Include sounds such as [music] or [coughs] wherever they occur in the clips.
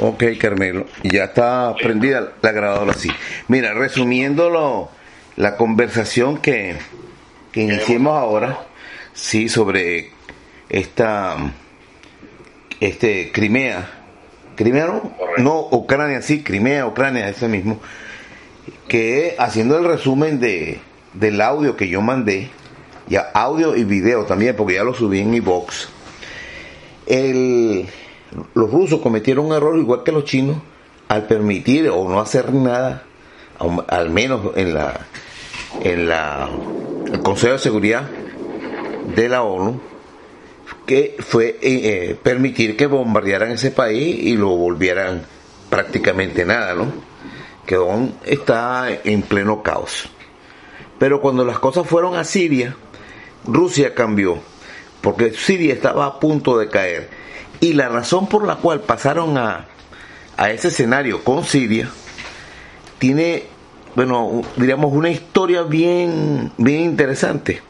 Ok, Carmelo. Ya está prendida la grabadora así. Mira, resumiendo la conversación que, que iniciemos ahora, sí, sobre esta, este, Crimea. Crimea no, no, Ucrania, sí, Crimea, Ucrania, ese mismo. Que haciendo el resumen de, del audio que yo mandé, ya audio y video también, porque ya lo subí en mi box. El, los rusos cometieron un error igual que los chinos al permitir o no hacer nada, al menos en la en la el Consejo de Seguridad de la ONU, que fue eh, eh, permitir que bombardearan ese país y lo volvieran prácticamente nada, ¿no? Que aún está en pleno caos. Pero cuando las cosas fueron a Siria, Rusia cambió, porque Siria estaba a punto de caer y la razón por la cual pasaron a, a ese escenario con Siria tiene, bueno, diríamos una historia bien, bien interesante.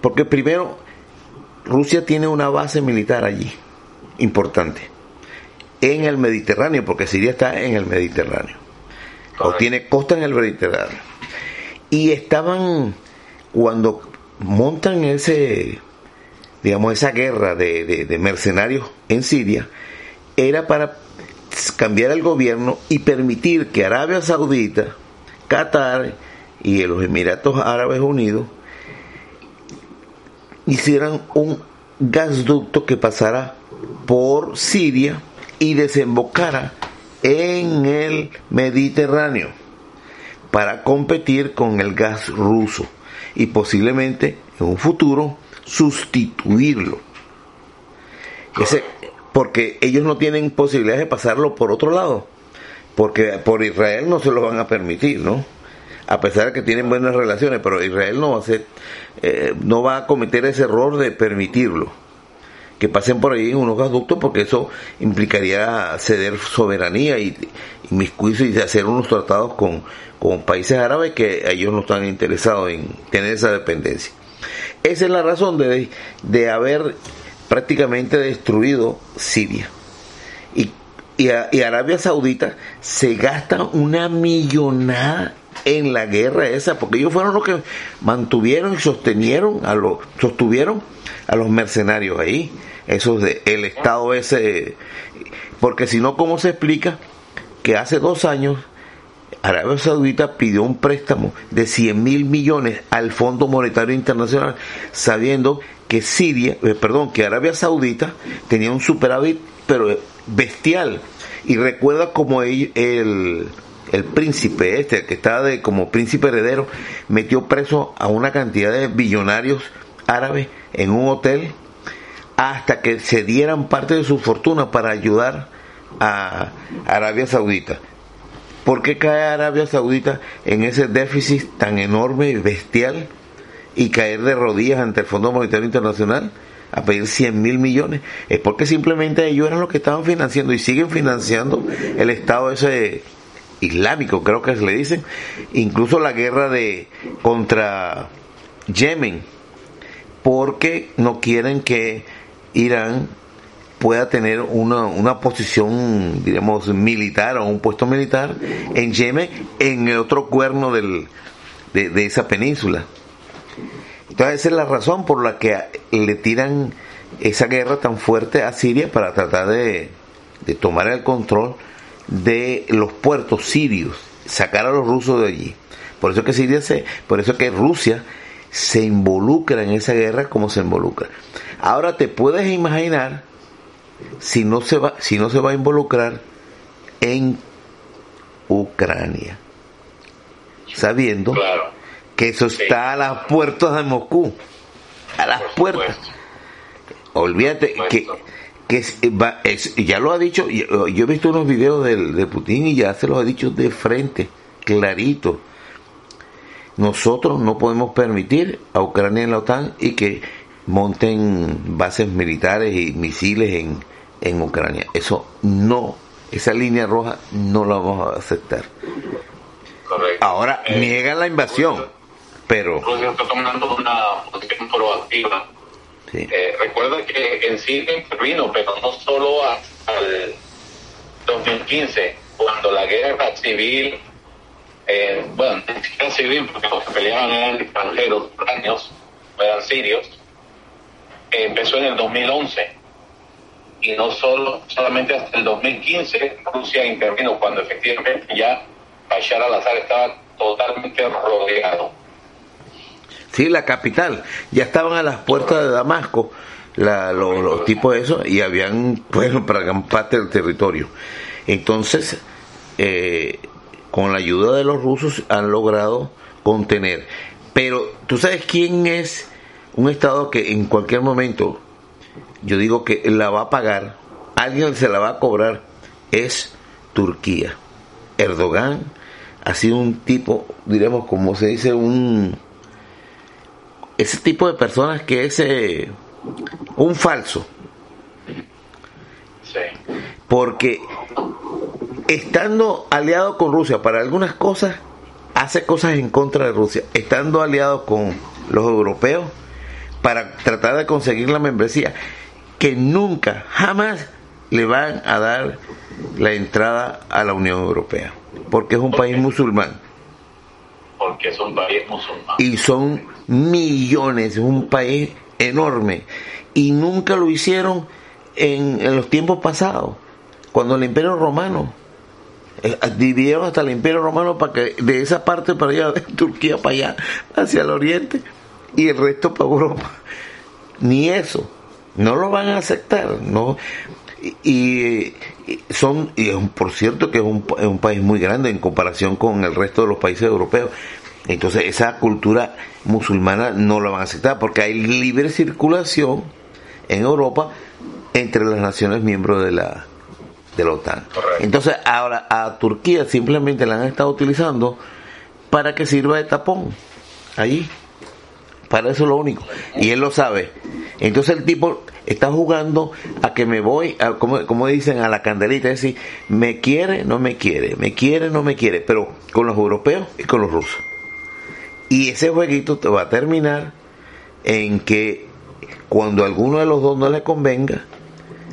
Porque primero, Rusia tiene una base militar allí, importante, en el Mediterráneo, porque Siria está en el Mediterráneo, o tiene costa en el Mediterráneo. Y estaban, cuando montan ese digamos, esa guerra de, mercenarios en Siria era para cambiar el gobierno y permitir que Arabia Saudita, Qatar y los Emiratos Árabes Unidos hicieran un gasducto que pasara por Siria y desembocara en el Mediterráneo para competir con el gas ruso y posiblemente en un futuro sustituirlo. Porque ellos no tienen posibilidad de pasarlo por otro lado, porque por Israel no se lo van a permitir, ¿no? A pesar de que tienen buenas relaciones, pero Israel no va a hacer, eh, no va a cometer ese error de permitirlo, que pasen por ahí unos gasoductos, porque eso implicaría ceder soberanía y, y miscuirse y hacer unos tratados con, con países árabes que ellos no están interesados en tener esa dependencia. Esa es la razón de, de haber prácticamente destruido Siria. Y, y, Arabia Saudita se gasta una millonada en la guerra esa, porque ellos fueron los que mantuvieron y sostenieron a los, sostuvieron a los mercenarios ahí, esos de el estado ese, porque si no, ¿cómo se explica que hace dos años Arabia Saudita pidió un préstamo de 100 mil millones al Fondo Monetario Internacional, sabiendo que Siria, eh, perdón, que Arabia Saudita tenía un superávit, pero bestial. Y recuerda como el, el, príncipe este, que estaba de, como príncipe heredero, metió preso a una cantidad de billonarios árabes en un hotel hasta que se dieran parte de su fortuna para ayudar a Arabia Saudita. ¿Por qué cae Arabia Saudita en ese déficit tan enorme y bestial y caer de rodillas ante el Fondo Monetario Internacional a pedir 100 mil millones? Es porque simplemente ellos eran los que estaban financiando y siguen financiando el Estado ese islámico, creo que se le dicen, incluso la guerra de contra Yemen, porque no quieren que Irán pueda tener una, una posición, digamos, militar o un puesto militar en Yemen, en el otro cuerno del, de, esa península. Entonces esa es la razón por la que le tiran esa guerra tan fuerte a Siria para tratar de, de tomar el control de los puertos sirios, sacar a los rusos de allí. Por eso que Siria se, por eso que Rusia se involucra en esa guerra como se involucra. Ahora te puedes imaginar si no se va, si no se va a involucrar en Ucrania, sabiendo que eso está a las puertas de Moscú, a las puertas. Olvídate que, que ya lo ha dicho, yo, he visto unos videos de, de Putin y ya se lo ha dicho de frente, clarito. Nosotros no podemos permitir a Ucrania en la OTAN y que monten bases militares y misiles en, en Ucrania. Eso no, esa línea roja no la vamos a aceptar. Ahora eh, niegan la invasión, pero... Rusia está tomando una posición proactiva. Eh, recuerda que en Siria intervino, pero no solo al 2015, cuando la guerra civil, eh, bueno, ni siquiera civil, porque los que peleaban eran extranjeros, ucranianos, eran sirios, empezó en el 2011 y no solo solamente hasta el 2015 Rusia intervino cuando efectivamente ya Bashar al-Assad estaba totalmente rodeado. Sí, la capital. Ya estaban a las puertas de Damasco la, los, tipos de eso y habían, [laughs] bueno, para gran parte del territorio. Entonces, eh, con la ayuda de los rusos han logrado contener. Pero, ¿tú sabes quién es un Estado que en cualquier momento, yo digo que la va a pagar, alguien se la va a cobrar? Es Turquía. Erdogan ha sido un tipo, diremos, como se dice, un... Ese tipo de personas que es... Eh, un falso. Porque estando aliado con Rusia para algunas cosas, hace cosas en contra de Rusia. Estando aliado con los europeos para tratar de conseguir la membresía, que nunca, jamás le van a dar la entrada a la Unión Europea, porque es un país musulmán. Porque es un país musulmán. Y son millones, es un país enorme y nunca lo hicieron en, los tiempos pasados, cuando el imperio romano eh, dividieron hasta el imperio romano para que de esa parte para allá, de Turquía para allá, hacia el oriente y el resto para Europa. Ni eso, no lo van a aceptar, no y, son y por cierto que es un, es un país muy grande en comparación con el resto de los países europeos entonces esa cultura musulmana no la van a aceptar porque hay libre circulación en Europa entre las naciones miembros de la, de la OTAN. Entonces ahora a Turquía simplemente la han estado utilizando para que sirva de tapón allí. Para eso es lo único. Y él lo sabe. Entonces el tipo está jugando a que me voy, a, como, como dicen, a la candelita, es decir, me quiere, no me quiere, me quiere, no me quiere, pero con los europeos y con los rusos. Y ese jueguito te va a terminar en que cuando a alguno de los dos no le convenga,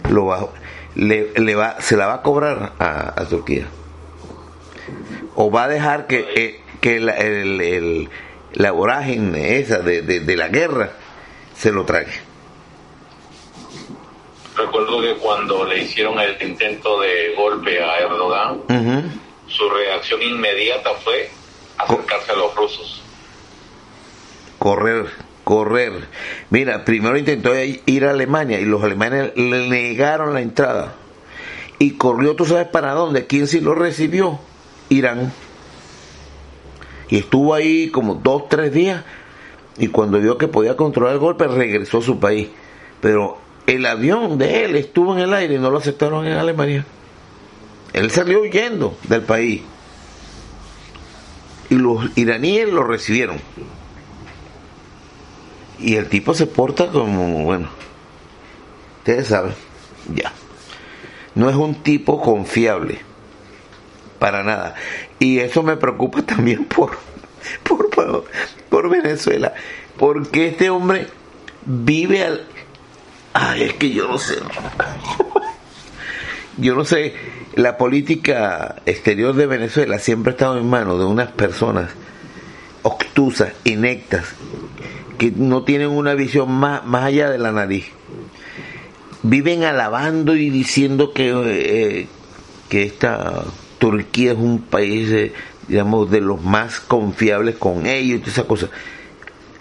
lo va, le, va, se la va a cobrar a, Turquía. O va a dejar que, eh, que el, la vorágine esa de, de, la guerra se lo trague. Recuerdo que cuando le hicieron el intento de golpe a Erdogan, su reacción inmediata fue acercarse a los rusos correr, correr. Mira, primero intentó ir a Alemania y los alemanes le negaron la entrada. Y corrió, tú sabes para dónde, quién sí lo recibió, Irán. Y estuvo ahí como dos, tres días. Y cuando vio que podía controlar el golpe, regresó a su país. Pero el avión de él estuvo en el aire y no lo aceptaron en Alemania. Él salió huyendo del país. Y los iraníes lo recibieron. Y el tipo se porta como, bueno, ustedes saben, ya. No es un tipo confiable, para nada. Y eso me preocupa [laughs] también por, por, por, Venezuela, porque este hombre vive al... Ay, es que yo no sé. [laughs] yo no sé, la política exterior de Venezuela siempre ha estado en manos de unas personas obtusas, inectas, que no tienen una visión más, más allá de la nariz. Viven alabando y diciendo que, eh, que esta Turquía es un país, eh, digamos, de los más confiables con ellos y todas esas cosas.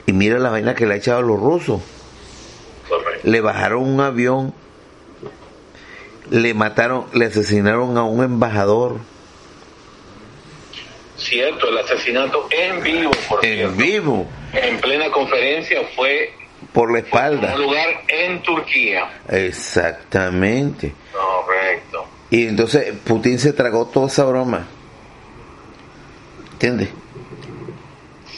Y mira la vaina que le ha echado a los rusos. Le bajaron un avión, le mataron, le asesinaron a un embajador Cierto, el asesinato en vivo, por En vivo. En plena conferencia fue por la espalda. En un lugar en Turquía. Exactamente. Correcto. Y entonces Putin se tragó toda esa broma. ¿Entiendes?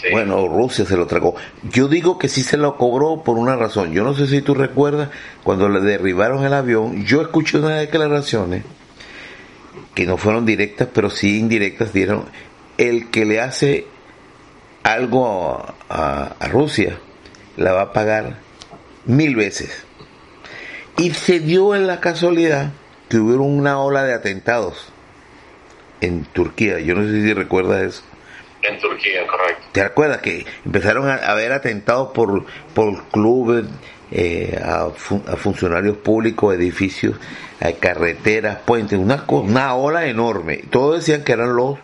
Sí. Bueno, Rusia se lo tragó. Yo digo que sí se lo cobró por una razón. Yo no sé si tú recuerdas cuando le derribaron el avión. Yo escuché unas declaraciones que no fueron directas, pero sí indirectas. Dieron el que le hace algo a, Rusia la va a pagar mil veces. Y se dio en la casualidad que hubo una ola de atentados en Turquía. Yo no sé si recuerdas eso. En Turquía, correcto. ¿Te acuerdas que empezaron a haber atentados por, por clubes, eh, a, funcionarios públicos, edificios, a carreteras, puentes, una, una ola enorme. Todos decían que eran los,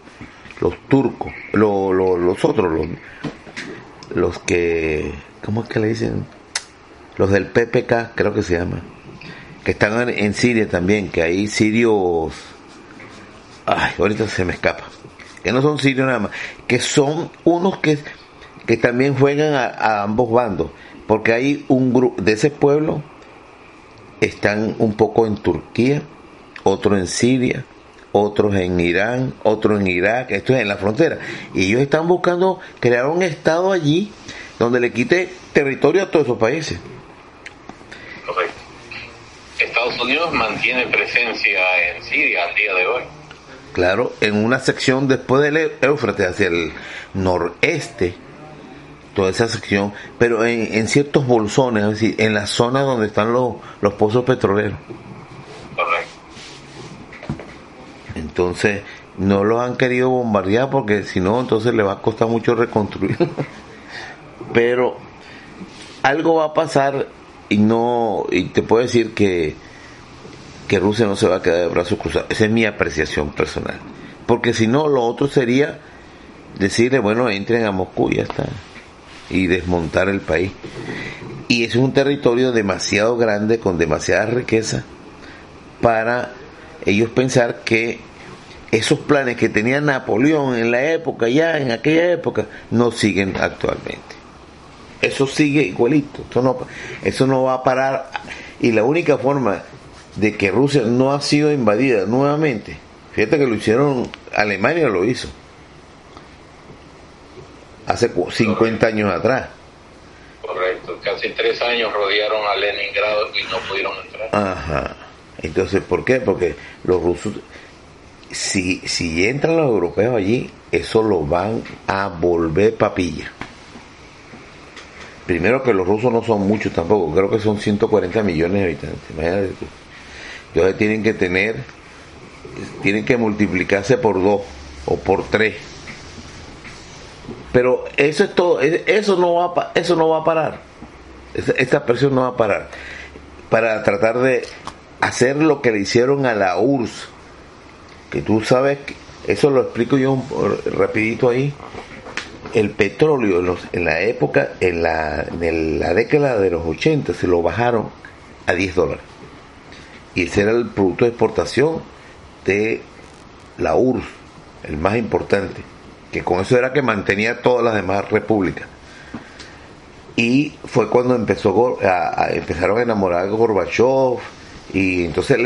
los turcos, los otros, los, los que, ¿cómo es que le dicen? Los del PPK, creo que se llama, están en Siria también, que hay sirios, ay, ahorita se me escapa, que no son sirios nada más, que son unos que, que también juegan a, ambos bandos, porque hay un grupo de ese pueblo, están un poco en Turquía, otro en Siria, otros en Irán, otros en Irak, esto es en la frontera. Y ellos están buscando crear un estado allí donde le quite territorio a todos esos países. Estados Unidos mantiene presencia en Siria al día de hoy. Claro, en una sección después del Éufrates, hacia el noreste, toda esa sección, pero en, ciertos bolsones, es decir, en la zona donde están los, los pozos petroleros. Correcto. Entonces, no los han querido bombardear porque si no, entonces le va a costar mucho reconstruir. [laughs] Pero algo va a pasar y no, y te puedo decir que, que Rusia no se va a quedar de brazos cruzados. Esa es mi apreciación personal. Porque si no, lo otro sería decirle, bueno, entren a Moscú y ya está. Y desmontar el país. Y es un territorio demasiado grande, con demasiada riqueza, para ellos pensar que esos planes que tenía Napoleón en la época, ya en aquella época, no siguen actualmente. Eso sigue igualito, eso no, eso no va a parar. Y la única forma de que Rusia no ha sido invadida nuevamente, fíjate que lo hicieron, Alemania lo hizo, hace 50 años atrás. Correcto, casi tres años rodearon a Leningrado y no pudieron entrar. Ajá. Entonces, ¿por qué? Porque los rusos si, si entran los europeos allí, eso lo van a volver papilla. Primero que los rusos no son muchos tampoco, creo que son 140 millones de habitantes, imagínate Entonces tienen que tener, tienen que multiplicarse por dos o por tres. Pero eso es todo, eso no va, eso no va a parar. Esta presión no va a parar. Para tratar de hacer lo que le hicieron a la URSS que tú sabes, eso lo explico yo rapidito ahí, el petróleo en, la época, en la, década de los 80, se lo bajaron a 10 dólares. Y ese era el producto de exportación de la URSS, el más importante, que con eso era que mantenía todas las demás repúblicas. Y fue cuando empezó empezaron a enamorar a Gorbachev, y entonces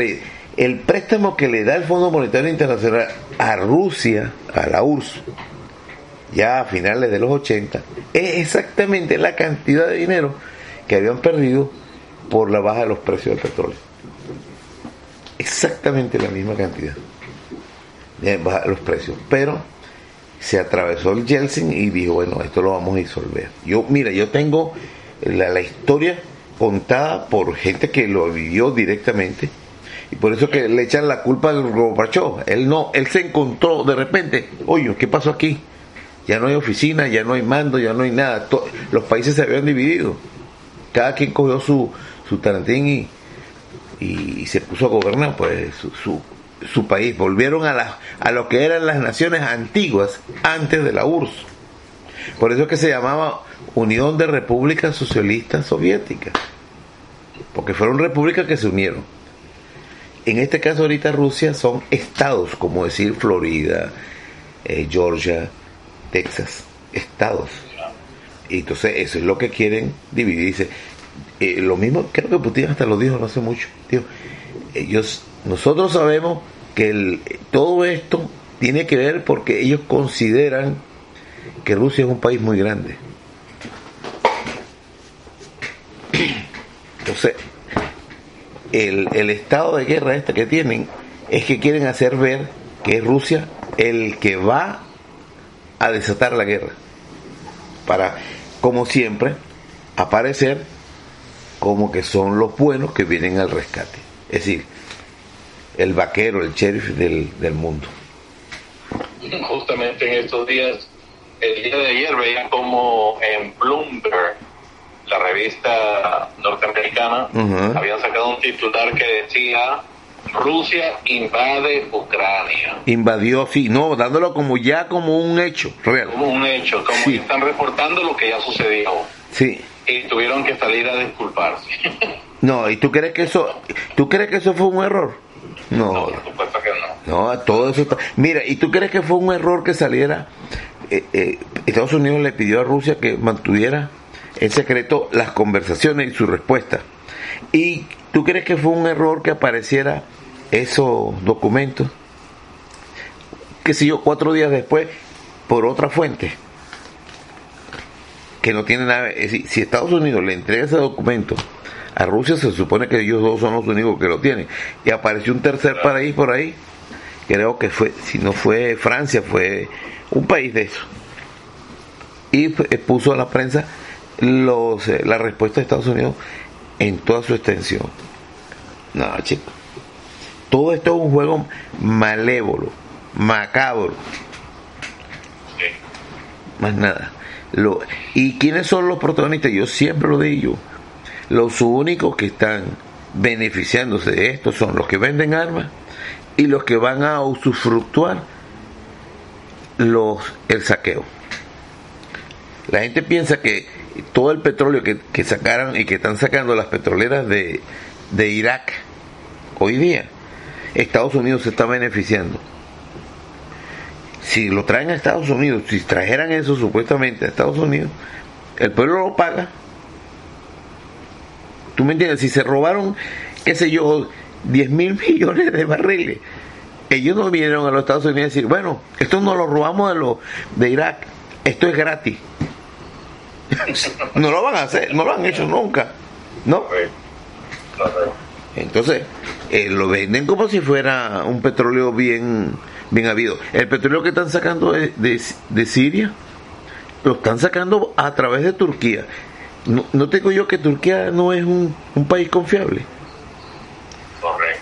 el préstamo que le da el Fondo Monetario Internacional a Rusia, a la URSS, ya a finales de los 80, es exactamente la cantidad de dinero que habían perdido por la baja de los precios del petróleo. Exactamente la misma cantidad de baja los precios. Pero se atravesó el Yeltsin y dijo, bueno, esto lo vamos a disolver. Yo, mira, yo tengo la, la historia contada por gente que lo vivió directamente y por eso que le echan la culpa al Gorbachev. Él no, él se encontró de repente, oye, ¿qué pasó aquí? Ya no hay oficina, ya no hay mando, ya no hay nada. los países se habían dividido. Cada quien cogió su, su tarantín y, y, se puso a gobernar pues su, su, país. Volvieron a, la, a lo que eran las naciones antiguas antes de la URSS. Por eso es que se llamaba Unión de Repúblicas Socialistas Soviéticas. Porque fueron repúblicas que se unieron en este caso ahorita Rusia son estados, como decir Florida, eh, Georgia, Texas, estados. Y entonces eso es lo que quieren dividir. Dice, eh, lo mismo, creo que Putin hasta lo dijo no hace mucho. ellos, nosotros sabemos que todo esto tiene que ver porque ellos consideran que Rusia es un país muy grande. Entonces, el, estado de guerra este que tienen es que quieren hacer ver que es Rusia el que va a desatar la guerra. Para, como siempre, aparecer como que son los buenos que vienen al rescate. Es decir, el vaquero, el sheriff del, del mundo. Justamente en estos días, el día de ayer veía como en Bloomberg, la revista norteamericana, Ujú. habían sacado un titular que decía Rusia invade Ucrania. Invadió, sí, no, dándolo como ya como un hecho real. Como un hecho, como Sí. están reportando lo que ya sucedió. Sí. Y tuvieron que salir a disculparse. No, ¿y tú crees que eso, tú crees que eso fue un error? No, No, por supuesto que no. no, todo eso está. Mira, ¿y tú crees que fue un error que saliera? eh, eh, Estados Unidos le pidió a Rusia que mantuviera en secreto las conversaciones y su respuesta. ¿Y tú crees que fue un error que apareciera esos documentos? Que sé yo, cuatro días después, por otra fuente. Que no tiene nada. Es decir, si Estados Unidos le entrega ese documento a Rusia, se supone que ellos dos son los únicos que lo tienen. Y apareció un tercer país por ahí. Creo que fue, si no fue Francia, fue un país de eso. Y puso a la prensa los, eh, la respuesta de Estados Unidos en toda su extensión. No, chicos. Todo esto es un juego malévolo, macabro, Sí. más nada. Lo, ¿Y quiénes son los protagonistas? Yo siempre lo digo. Los únicos que están beneficiándose de esto son los que venden armas y los que van a usufructuar los, el saqueo. La gente piensa que todo el petróleo que, que sacaron y que están sacando las petroleras de, de Irak hoy día, Estados Unidos se está beneficiando. Si lo traen a Estados Unidos, si trajeran eso supuestamente a Estados Unidos, el pueblo lo paga. ¿Tú me entiendes? Si se robaron, qué sé yo, 10 mil [laughs] millones de barriles, ellos no vinieron a los Estados Unidos a decir, bueno, esto no lo robamos de, lo, de Irak, esto es gratis. [laughs] no lo van a hacer, no lo han hecho nunca, ¿no? Entonces, eh, lo venden como si fuera un petróleo bien, bien habido. El petróleo que están sacando de, de- de Siria, lo están sacando a través de Turquía. No, no te digo yo que Turquía no es un, un país confiable. Correcto.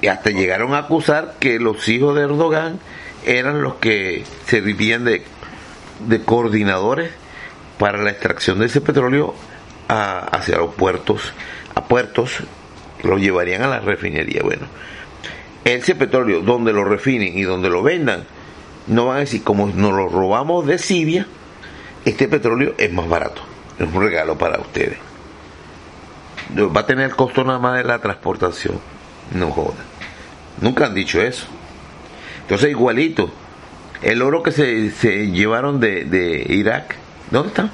Y hasta llegaron a acusar que los hijos de Erdogan eran los que servían de, de coordinadores para la extracción de ese petróleo a- hacia los puertos, a puertos lo llevarían a la refinería. Bueno, ese petróleo, donde lo refinen y donde lo vendan, no van a decir, como nos lo robamos de Siria, este petróleo es más barato. Es un regalo para ustedes. Va a tener costo nada más de la transportación. No joda. Nunca han dicho eso. Entonces, igualito. El oro que se, se llevaron de, de Irak, ¿dónde está?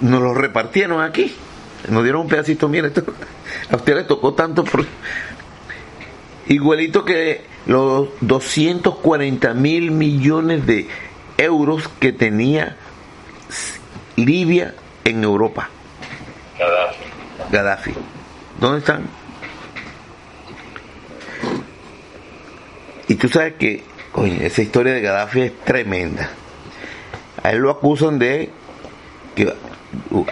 Nos lo repartieron aquí. Nos dieron un pedacito, mira, esto, a usted le tocó tanto. Por... Igualito que los 240 mil millones de euros que tenía Libia en Europa. Gaddafi. Gaddafi. ¿Dónde están? Y tú sabes que, coño, esa historia de Gaddafi es tremenda. A él lo acusan de que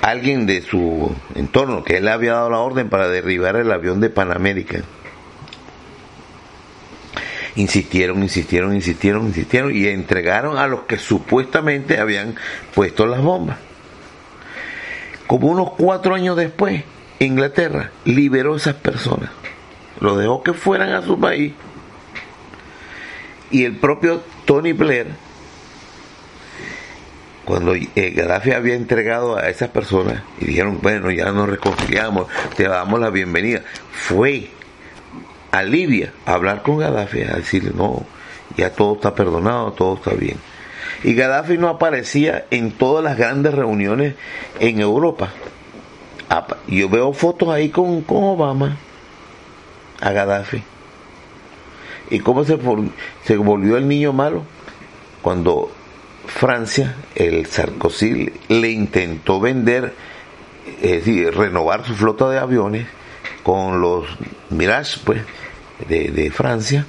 alguien de su entorno, que él había dado la orden para derribar el avión de Panamérica. Insistieron, insistieron, insistieron, insistieron y entregaron a los que supuestamente habían puesto las bombas. Como unos cuatro años después, Inglaterra liberó a esas personas, los dejó que fueran a su país. Y el propio Tony Blair, cuando eh, Gaddafi había entregado a esas personas y dijeron, bueno, ya nos reconciliamos, te damos la bienvenida, fue a Libia a hablar con Gaddafi, a decirle, no, ya todo está perdonado, todo está bien. Y Gaddafi no aparecía en todas las grandes reuniones en Europa. Yo veo fotos ahí con, con Obama, a Gaddafi. ¿Y cómo se, se volvió el niño malo? Cuando Francia, el Sarkozy, le intentó vender, es decir, renovar su flota de aviones con los Mirage, pues, de, de Francia.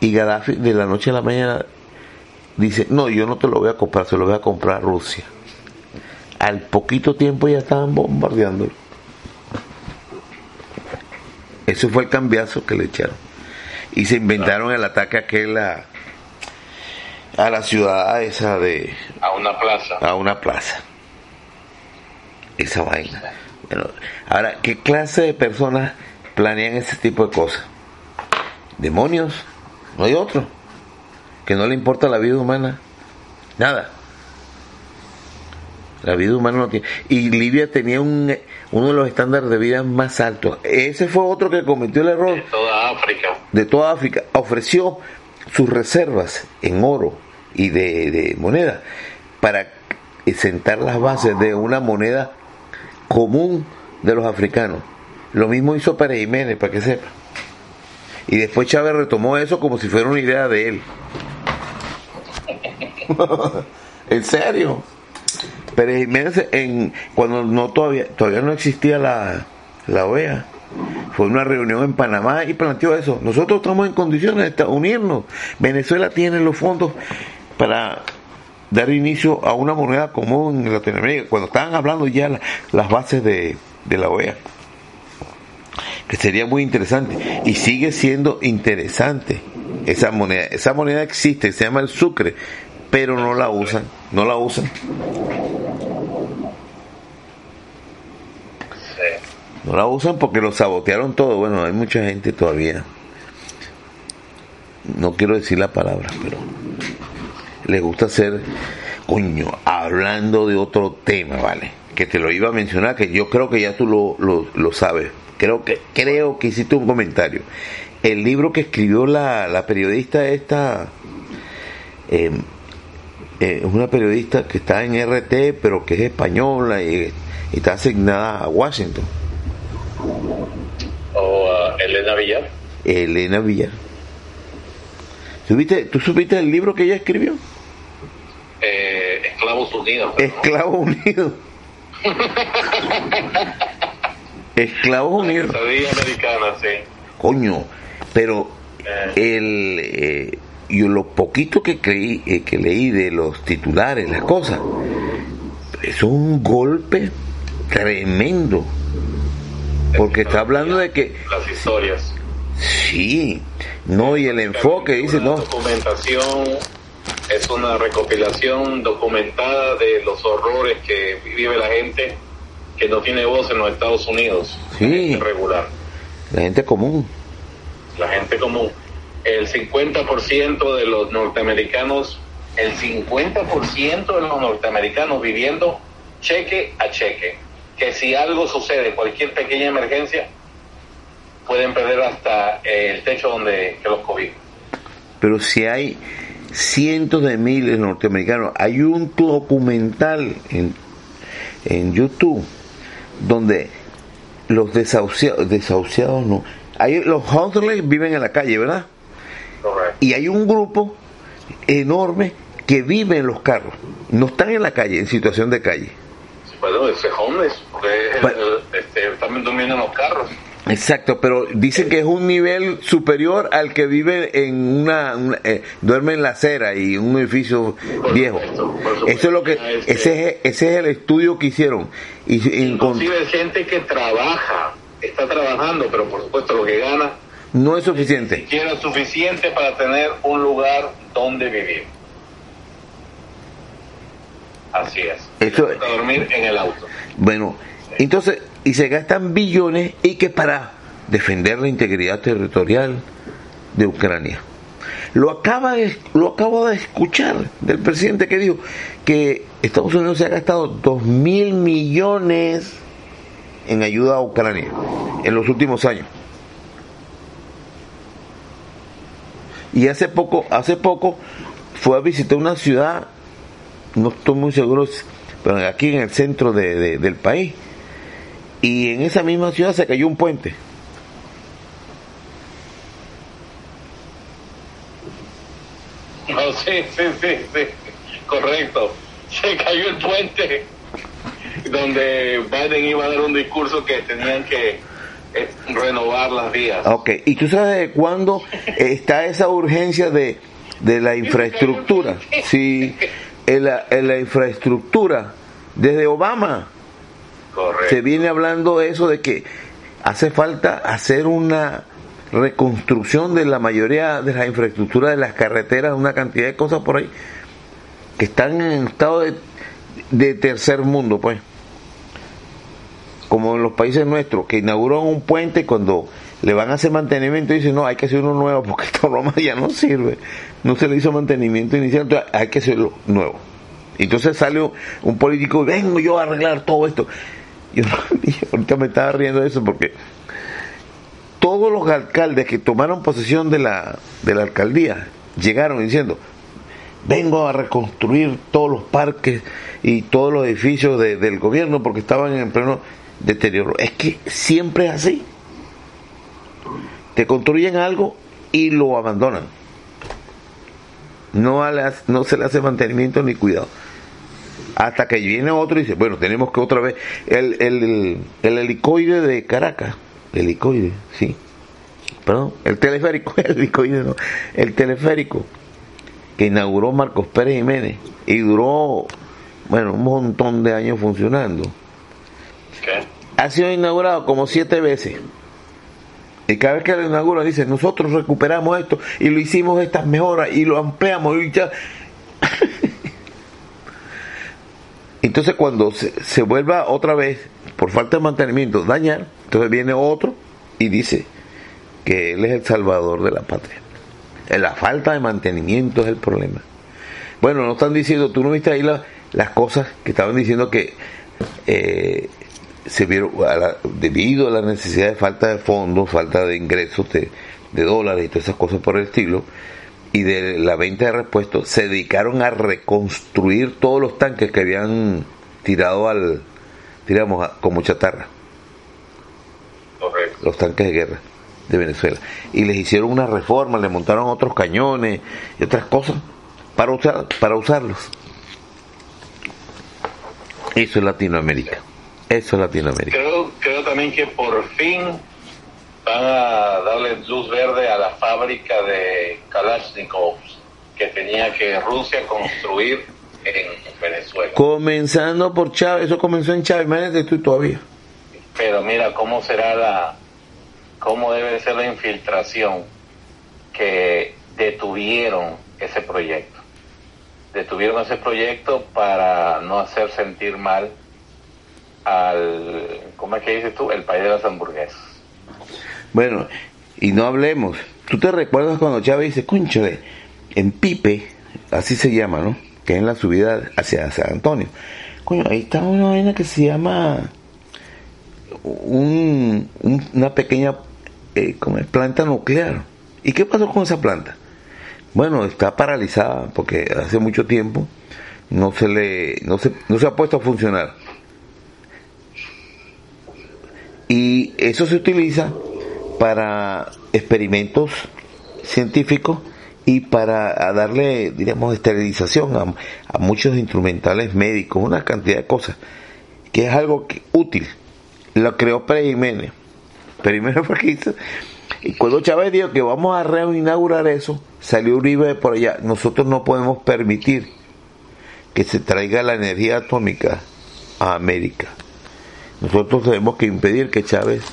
Y Gaddafi, de la noche a la mañana, dice, no, yo no te lo voy a comprar, se lo voy a comprar a Rusia. Al poquito tiempo ya estaban bombardeando. Eso fue el cambiazo que le echaron. Y se inventaron el ataque aquel a, a la ciudad esa de... A una plaza. A una plaza. Esa vaina. Bueno, ahora, ¿qué clase de personas planean ese tipo de cosas? Demonios. No hay otro. Que no le importa la vida humana. Nada. La vida humana no tiene. Y Libia tenía un, uno de los estándares de vida más altos. Ese fue otro que cometió el error. De toda África. De toda África. Ofreció sus reservas en oro y de, moneda para sentar las bases de una moneda común de los africanos. Lo mismo hizo Pérez Jiménez, para que sepa. Y después Chávez retomó eso como si fuera una idea de él. [laughs] en serio. Pérez Jiménez, en, cuando no todavía, todavía no existía la, la OEA, fue una reunión en Panamá y planteó eso. Nosotros estamos en condiciones de unirnos. Venezuela tiene los fondos para dar inicio a una moneda común en Latinoamérica. Cuando estaban hablando ya las bases de, de la OEA que sería muy interesante y sigue siendo interesante esa moneda esa moneda existe se llama el sucre pero no la usan no la usan no la usan porque lo sabotearon todo bueno hay mucha gente todavía no quiero decir la palabra pero le gusta hacer coño hablando de otro tema vale que te lo iba a mencionar que yo creo que ya tú lo, lo, lo sabes creo que creo que hiciste un comentario. El libro que escribió la, la periodista esta eh, eh, es una periodista que está en RT, pero que es española y está asignada a Washington. ¿O uh, Elena Villar? Elena Villar. ¿Supiste, ¿Tú supiste el libro que ella escribió? Eh, Esclavos Unidos. Esclavos Unidos. Esclavos Unidos. americana, sí. Coño, pero el eh, yo lo poquito que creí eh, que leí de los titulares, las cosas, es un golpe tremendo. Porque está hablando de que las historias. Sí, no y el enfoque dice no. Documentación es una recopilación documentada de los horrores que vive la gente que no tiene voz en los Estados Unidos. Sí. regular. La gente común. La gente común. El 50% de los norteamericanos, el 50% de los norteamericanos viviendo cheque a cheque. Que si algo sucede, cualquier pequeña emergencia, pueden perder hasta el techo donde que los cobija. Pero si hay cientos de miles de norteamericanos, hay un documental en, en YouTube donde los desahuciados, desahuciados no, hay, los homeless viven en la calle, ¿verdad? Y hay un grupo enorme que vive en los carros, no están en la calle, en situación de calle. Bueno, ese homeless, porque este, también durmiendo en los carros. Exacto, pero dicen que es un nivel superior al que vive en una, eh, duerme en la acera y un edificio viejo. Eso es lo que ese es, ese es el estudio que hicieron. Y, Inclusive gente que trabaja, está trabajando, pero por supuesto lo que gana no es suficiente. Ni siquiera suficiente para tener un lugar donde vivir. Así es. Eso, para dormir en el auto. Bueno, entonces y se gastan billones y que para defender la integridad territorial de Ucrania. Lo acaba de, lo acabo de escuchar del presidente que dijo que Estados Unidos se ha gastado dos mil millones en ayuda a Ucrania en los últimos años. Y hace poco, hace poco fue a visitar una ciudad, no estoy muy seguro, pero aquí en el centro de, del país, y en esa misma ciudad se cayó un puente. No, [laughs] sí, sí, sí, sí, correcto. Se cayó el puente donde Biden iba a dar un discurso que tenían que eh, renovar las vías. Ok, ¿y tú sabes de cuándo está esa urgencia de, de la infraestructura? Sí, [laughs] en la, en la infraestructura, desde Obama se viene hablando eso de que hace falta hacer una reconstrucción de la mayoría de las infraestructuras de las carreteras, una cantidad de cosas por ahí que están en estado de, de tercer mundo, pues. Como en los países nuestros, que inauguraron un puente cuando le van a hacer mantenimiento y dicen, no, hay que hacer uno nuevo porque [laughs] esta broma ya no sirve. No se le hizo mantenimiento inicial, entonces hay que hacerlo nuevo. Entonces sale un político, vengo yo a arreglar todo esto. Yo [laughs] ahorita me estaba riendo de eso porque todos los alcaldes que tomaron posesión de la, de la alcaldía llegaron diciendo, vengo a reconstruir todos los parques y todos los edificios del gobierno porque estaban en pleno deterioro. Es que siempre es así. Te construyen algo y lo abandonan. No, no se le hace mantenimiento ni cuidado. Hasta que viene otro y dice, bueno, tenemos que otra vez, el, el, el helicoide de Caracas, el helicoide, sí, perdón, el teleférico, [laughs] el helicoide no, el teleférico que inauguró Marcos Pérez Jiménez y duró, bueno, un montón de años funcionando. Ha sido inaugurado como siete veces. Y cada vez que lo inauguran dice, nosotros recuperamos esto y lo hicimos estas mejoras y lo ampliamos y ya. [laughs] Entonces cuando se, vuelva otra vez, por falta de mantenimiento, dañar, entonces viene otro y dice que él es el salvador de la patria. La falta de mantenimiento es el problema. Bueno, no están diciendo, tú no viste ahí las cosas que estaban diciendo que eh, se vieron debido a la necesidad de falta de fondos, falta de ingresos de, de dólares y todas esas cosas por el estilo, y de la venta de repuestos, se dedicaron a reconstruir todos los tanques que habían tirado al, tiramos, como chatarra. Los tanques de guerra de Venezuela. Y les hicieron una reforma, le montaron otros cañones y otras cosas para, usar, para usarlos. Eso es Latinoamérica. Eso es Latinoamérica. Creo, creo también que por fin van a darle luz verde a la fábrica de Kalashnikov que tenía que Rusia construir en Venezuela. Comenzando por Chávez, eso comenzó en Chávez, imagínate tú todavía. Pero mira cómo será la, cómo debe ser la infiltración que detuvieron ese proyecto. Detuvieron ese proyecto para no hacer sentir mal al, ¿cómo es que dices tú? El país de las hamburguesas. Bueno, y no hablemos. ¿Tú te recuerdas cuando Chávez dice, cúnchale, en Pipe, así se llama, ¿no? Que es en la subida hacia San Antonio. Coño, ahí está una vaina que se llama un, una pequeña eh, como planta nuclear. ¿Y qué pasó con esa planta? Bueno, está paralizada porque hace mucho tiempo no se le no se, no se ha puesto a funcionar. Y eso se utiliza para experimentos científicos y para darle, diríamos, esterilización a, muchos instrumentales médicos, una cantidad de cosas, que es algo útil. Lo creó Pérez Jiménez primero porque y cuando Chávez dijo que vamos a reinaugurar eso, salió Uribe por allá. Nosotros no podemos permitir que se traiga la energía atómica a América. Nosotros tenemos que impedir que Chávez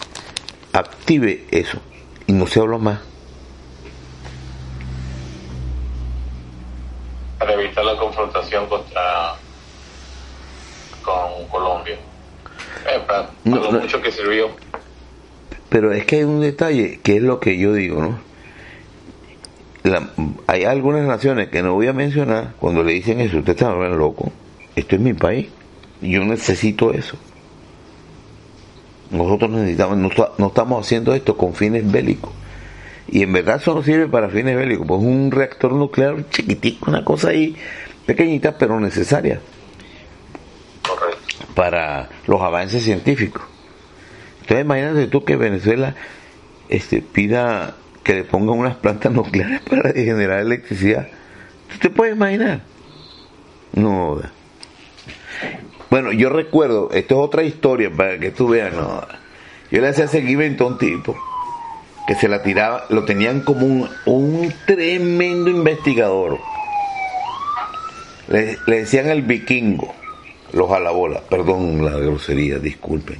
active eso y no se habla más. Para evitar la confrontación contra con Colombia. Eh, para, lo mucho que sirvió. Pero es que hay un detalle que es lo que yo digo, ¿no? hay algunas naciones que no voy a mencionar cuando le dicen eso, usted está loco, esto es mi país, yo necesito eso. Nosotros necesitamos, no, no, estamos haciendo esto con fines bélicos. Y en verdad eso no sirve para fines bélicos, pues un reactor nuclear chiquitico, una cosa ahí pequeñita pero necesaria para los avances científicos. Entonces imagínate tú que Venezuela este, pida que le pongan unas plantas nucleares [laughs] para generar electricidad. ¿Tú te puedes imaginar? No. Bueno, yo recuerdo, esto es otra historia para que tú veas, no. Yo le hacía seguimiento a un tipo que se la tiraba, lo tenían como un, un tremendo investigador. Le, decían el vikingo, los a la bola, perdón la grosería, disculpen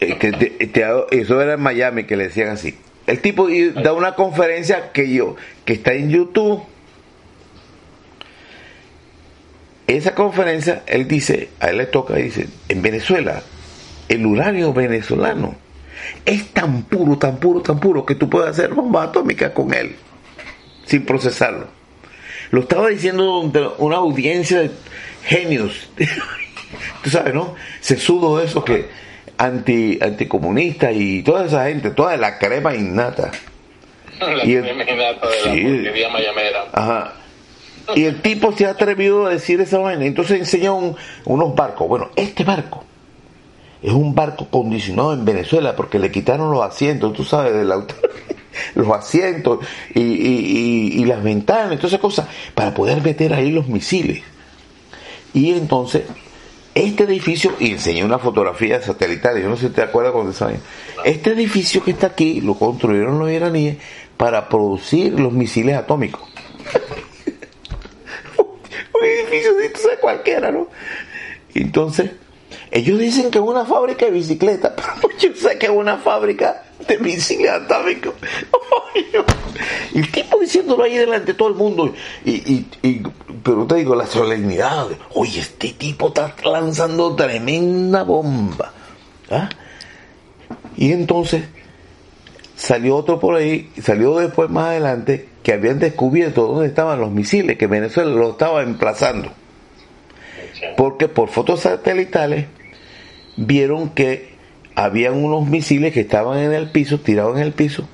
Eh, eso era en Miami que le decían así. El tipo da una conferencia que yo, que está en YouTube. Esa conferencia, él dice, a él le toca, dice, en Venezuela, el uranio venezolano es tan puro, tan puro, tan puro que tú puedes hacer bombas atómicas con él, sin procesarlo. Lo estaba diciendo una audiencia de genios. [laughs] Tú sabes, ¿no? Sesudo de esos que anti anticomunistas y toda esa gente, toda la crema innata. [laughs] La Y el- criminata de la sí. Ajá. Y el tipo se ha atrevido a decir esa vaina. Entonces enseña un- unos barcos. Bueno, este barco es un barco condicionado en Venezuela porque le quitaron los asientos, tú sabes, del auto. [laughs] Los asientos y, y- las ventanas, todas esas cosas, para poder meter ahí los misiles. Y entonces, este edificio, y enseñé una fotografía satelital, yo no sé si te acuerdas cuando saben. Este edificio que está aquí lo construyeron los iraníes para producir los misiles atómicos. Un edificio de tú sabes, cualquiera, ¿no? Entonces, ellos dicen que es una fábrica de bicicletas, [laughs] pero yo sé que es una fábrica de. Y el tipo diciéndolo ahí delante de todo el mundo. Y, y, y- pero te digo, la solemnidad. Oye, este tipo está lanzando tremenda bomba. ¿Ah? Y entonces salió otro por ahí, salió después más adelante, que habían descubierto dónde estaban los misiles, que Venezuela los estaba emplazando. Porque por fotos satelitales vieron que habían unos misiles que estaban en el piso, tirados en el piso,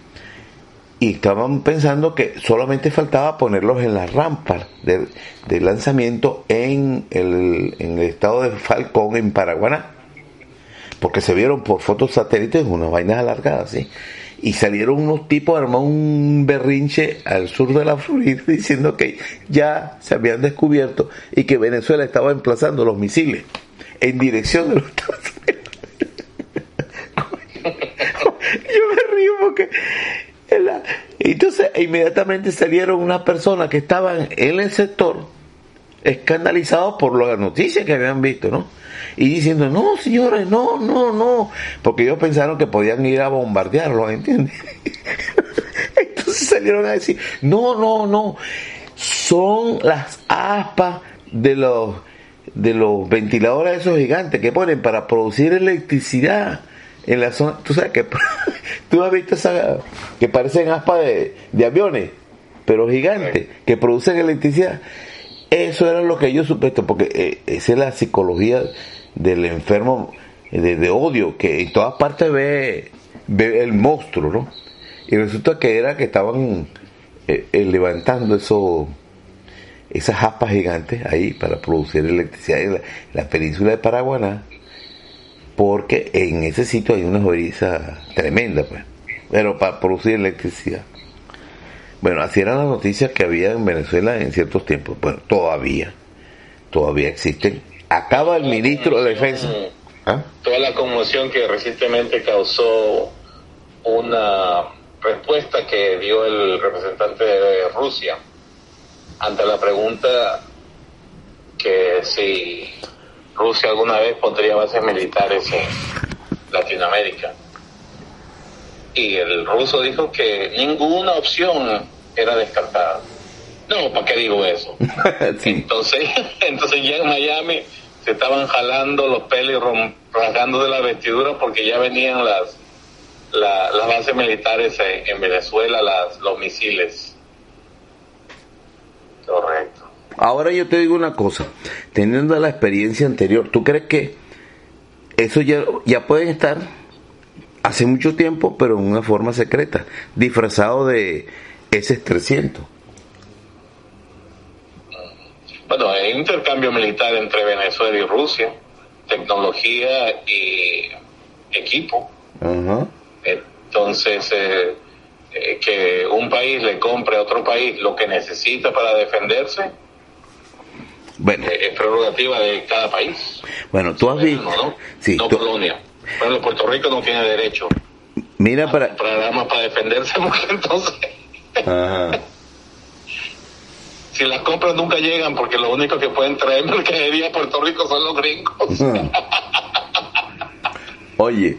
y estaban pensando que solamente faltaba ponerlos en las rampas de, lanzamiento en el, en el estado de Falcón, en Paraguaná. Porque se vieron por fotos satélites unas vainas alargadas, ¿sí? Y salieron unos tipos armaron un berrinche al sur de la Florida [laughs] diciendo que ya se habían descubierto y que Venezuela estaba emplazando los misiles en dirección de los Estados Unidos. [laughs] Yo me río porque entonces inmediatamente salieron unas personas que estaban en el sector escandalizados por la noticia que habían visto, ¿no? Y diciendo, no, señores, no, no, no, porque ellos pensaron que podían ir a bombardearlos, ¿entiendes? [laughs] Entonces salieron a decir, no, no, no, son las aspas de los de los ventiladores esos gigantes que ponen para producir electricidad en la zona, tú sabes que [laughs] tú has visto esa que parecen aspas de, de aviones, pero gigantes, que producen electricidad. Eso era lo que yo supuesto, porque eh, esa es la psicología del enfermo de, de odio, que en todas partes ve, ve el monstruo, ¿no? Y resulta que era que estaban eh, levantando eso, esas aspas gigantes ahí para producir electricidad en la, la península de Paraguaná, porque en ese sitio hay una brisa tremenda, pues, pero para producir electricidad. Bueno, así eran las noticias que había en Venezuela en ciertos tiempos. Bueno, todavía, todavía existen. Acaba el ministro de Defensa. ¿Ah? Toda la conmoción que recientemente causó una respuesta que dio el representante de Rusia ante la pregunta que si Rusia alguna vez pondría bases militares en Latinoamérica. Y el ruso dijo que ninguna opción era descartada. No, ¿para qué digo eso? [laughs] Sí. Entonces, [laughs] entonces ya en Miami se estaban jalando los pelos y rasgando de la vestidura porque ya venían las la- las bases militares en, en Venezuela, las, los misiles. Correcto. Ahora yo te digo una cosa, teniendo la experiencia anterior, ¿tú crees que eso ya, ya pueden estar hace mucho tiempo, pero en una forma secreta, disfrazado de S-300? Bueno, hay intercambio militar entre Venezuela y Rusia, tecnología y equipo. Entonces, eh, eh, que un país le compre a otro país lo que necesita para defenderse Bueno, eh, es prerrogativa de cada país. bueno, tú has visto... ¿no? Sí, no tú- colonia. Bueno, Puerto Rico no tiene derecho mira para... comprar armas para defenderse [laughs] porque entonces Ajá. si las compras nunca llegan porque lo único que pueden traer mercadería a Puerto Rico son los gringos. Oye,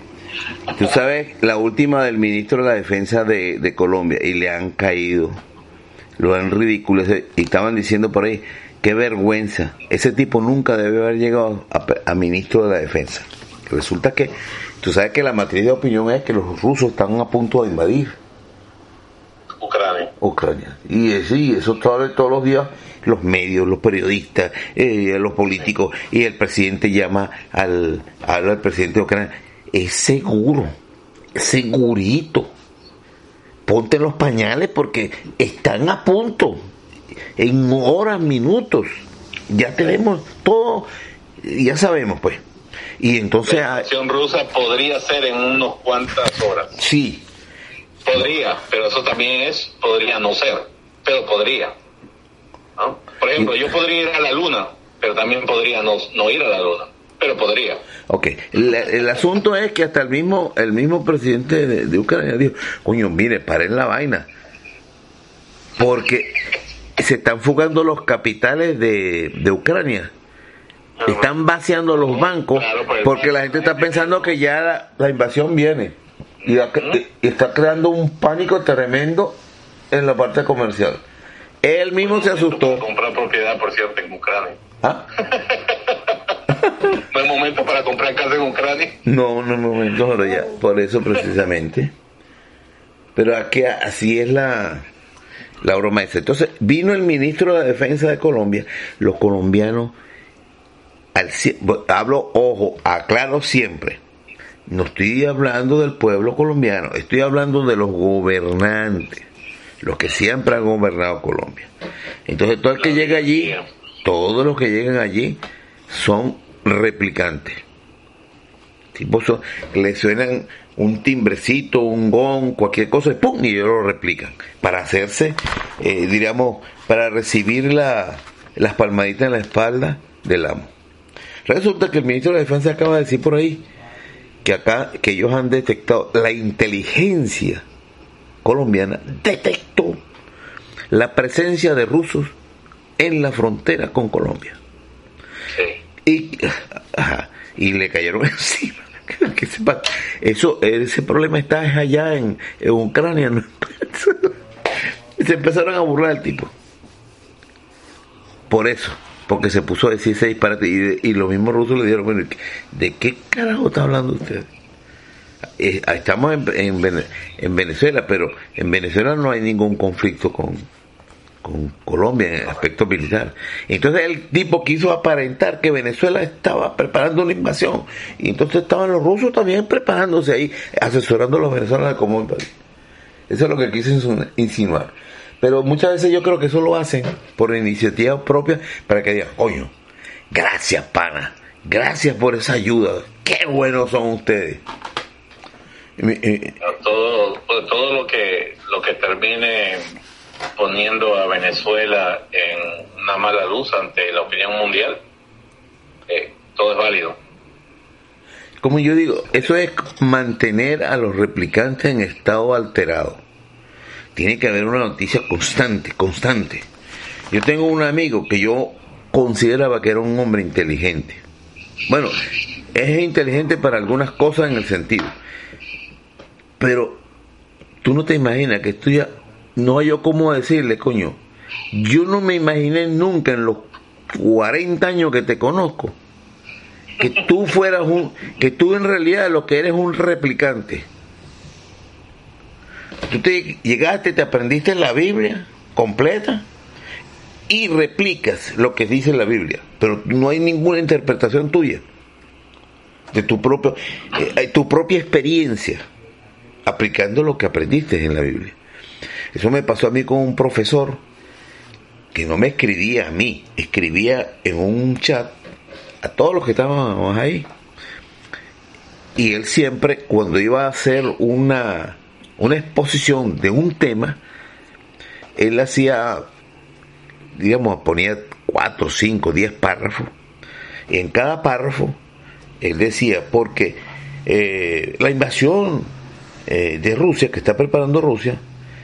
Tú sabes, la última del ministro de la Defensa de, Colombia, y le han caído, lo han ridiculizado, y estaban diciendo por ahí, qué vergüenza, ese tipo nunca debe haber llegado a, ministro de la Defensa. Resulta que, tú sabes que la matriz de opinión es que los rusos están a punto de invadir. Ucrania. Ucrania. Y sí, eso todos, todos los días los medios, los periodistas, eh, los políticos, y el presidente llama al, al presidente de Ucrania es seguro, segurito. Ponte los pañales porque están a punto. En horas, minutos. Ya tenemos todo, ya sabemos pues. Y entonces... La acción rusa podría ser en unos cuantas horas. Sí. Podría, pero eso también es, podría no ser, pero podría. Por ejemplo, yo podría ir a la luna, pero también podría no, no ir a la luna pero podría. Ok, el, asunto es que hasta el mismo el mismo presidente de, Ucrania dijo, coño, mire, paren la vaina, porque se están fugando los capitales de, de Ucrania. Están vaciando los bancos porque la gente está pensando que ya la, invasión viene y, está creando un pánico tremendo en la parte comercial. Él mismo se asustó. Comprar propiedad, por cierto, en Ucrania. ¿Ah? [laughs] ¿No es momento para comprar casa en Ucrania? No, no es momento, pero ya, por eso precisamente. Pero aquí así es la, la broma esa. Entonces, vino el ministro de la Defensa de Colombia, los colombianos, al, hablo, ojo, aclaro siempre, no estoy hablando del pueblo colombiano, estoy hablando de los gobernantes, los que siempre han gobernado Colombia. Entonces, todo el que llega allí, todos los que llegan allí son replicantes. Tipo le suenan un timbrecito, un gong, cualquier cosa, y ¡pum! y ellos lo replican. Para hacerse, eh, diríamos, para recibir la, las palmaditas en la espalda del amo. Resulta que el ministro de la Defensa acaba de decir por ahí que acá, que ellos han detectado, la inteligencia colombiana detectó la presencia de rusos en la frontera con Colombia. Y, [laughs] y le cayeron [laughs] encima. [laughs] Eso, ese problema está allá en, Ucrania. Se empezaron a burlar al tipo. Por eso, porque se puso a decir ese disparate. Y, y los mismos rusos le dieron, bueno, ¿de qué carajo está hablando usted? Eh, estamos en, en Venezuela, pero en Venezuela no hay ningún conflicto con, con Colombia en aspecto militar. Entonces el tipo quiso aparentar que Venezuela estaba preparando una invasión. Y entonces estaban los rusos también preparándose ahí, asesorando a los venezolanos como Eso es lo que quiso insinuar. Pero muchas veces yo creo que eso lo hacen por iniciativa propia para que digan, oye, gracias pana, gracias por esa ayuda, qué buenos son ustedes. todo, todo lo que lo que termine poniendo a Venezuela en una mala luz ante la opinión mundial, eh, todo es válido. Como yo digo, eso es mantener a los replicantes en estado alterado. Tiene que haber una noticia constante, constante. Yo tengo un amigo que yo consideraba que era un hombre inteligente. Bueno, es inteligente para algunas cosas en el sentido. Pero tú no te imaginas que estudia no hay yo cómo decirle, coño, yo no me imaginé nunca en los 40 años que te conozco que tú fueras un, que tú en realidad lo que eres un replicante. Tú te llegaste, te aprendiste la Biblia completa y replicas lo que dice la Biblia, pero no hay ninguna interpretación tuya de tu propio, eh, tu propia experiencia aplicando lo que aprendiste en la Biblia. Eso me pasó a mí con un profesor que no me escribía a mí, escribía en un chat a todos los que estábamos ahí. Y él siempre, cuando iba a hacer una, una exposición de un tema, él hacía, digamos, ponía cuatro, cinco, diez párrafos. Y en cada párrafo, él decía, porque eh, la invasión eh, de Rusia, que está preparando Rusia,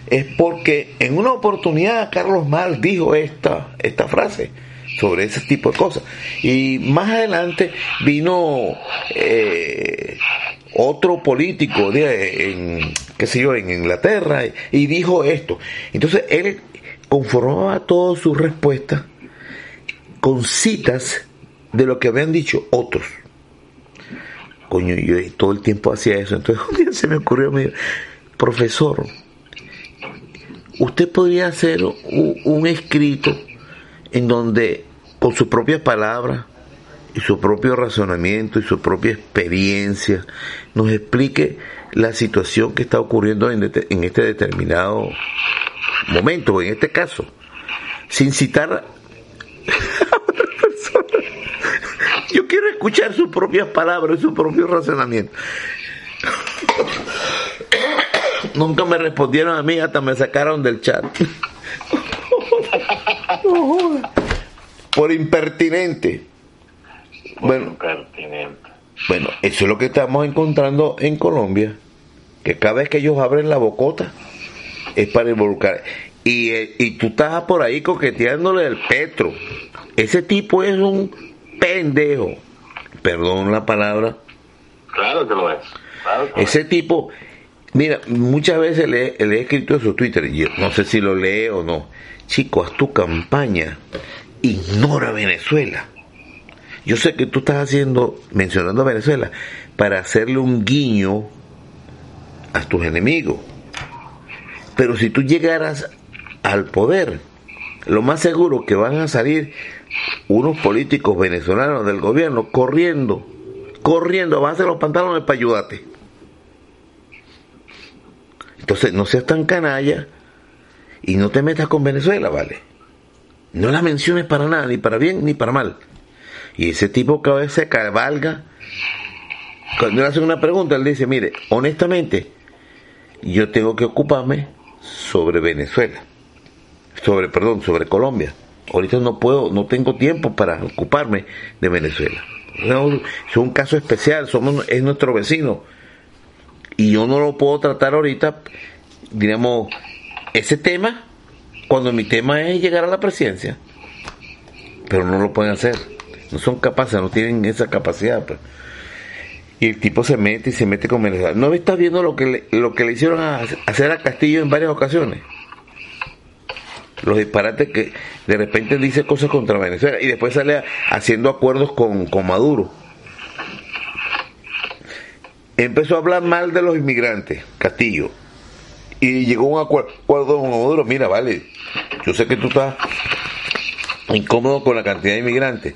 es porque en una oportunidad Carlos Mal dijo esta, esta frase sobre ese tipo de cosas. Y más adelante vino eh, otro político de, en, qué sé yo, en Inglaterra, y dijo esto. Entonces él conformaba todas sus respuestas con citas de lo que habían dicho otros. Coño, yo todo el tiempo hacía eso. Entonces [laughs] se me ocurrió, me profesor, usted podría hacer un, un escrito en donde con sus propias palabras y su propio razonamiento y su propia experiencia nos explique la situación que está ocurriendo en, en este determinado momento, en este caso, sin citar a otra persona. Yo quiero escuchar sus propias palabras y su propio razonamiento. Nunca me respondieron a mí, hasta me sacaron del chat. Por impertinente. Bueno, bueno, eso es lo que estamos encontrando en Colombia, que cada vez que ellos abren la bocota es para involucrar. Y, eh, y tú estás por ahí coqueteándole el Petro. Ese tipo es un pendejo. Perdón la palabra. Claro que lo es. Ese tipo, mira, muchas veces le, le, he escrito en su Twitter, yo no sé si lo lee o no. Chico, haz tu campaña. Ignora Venezuela yo sé que tú estás haciendo, mencionando a Venezuela, para hacerle un guiño a tus enemigos. Pero si tú llegaras al poder, lo más seguro que van a salir unos políticos venezolanos del gobierno corriendo, corriendo, van a hacer los pantalones para ayudarte. Entonces, no seas tan canalla y no te metas con Venezuela, ¿vale? No la menciones para nada, ni para bien ni para mal. Y ese tipo cada vez se cabalga. Cuando le hacen una pregunta, él dice, mire, honestamente, yo tengo que ocuparme sobre Venezuela. Sobre, perdón, sobre Colombia. Ahorita no puedo, no tengo tiempo para ocuparme de Venezuela. es un caso especial, somos, es nuestro vecino. Y yo no lo puedo tratar ahorita, digamos, ese tema, cuando mi tema es llegar a la presidencia. Pero no lo pueden hacer no son capaces, no tienen esa capacidad. Pues. Y el tipo se mete y se mete con Venezuela. ¿No estás viendo lo que le, lo que le hicieron a, hacer a Castillo en varias ocasiones? Los disparates que de repente dice cosas contra Venezuela y después sale haciendo acuerdos con, con Maduro. Empezó a hablar mal de los inmigrantes, Castillo. Y llegó un acuerdo con Maduro. Mira, vale, yo sé que tú estás incómodo con la cantidad de inmigrantes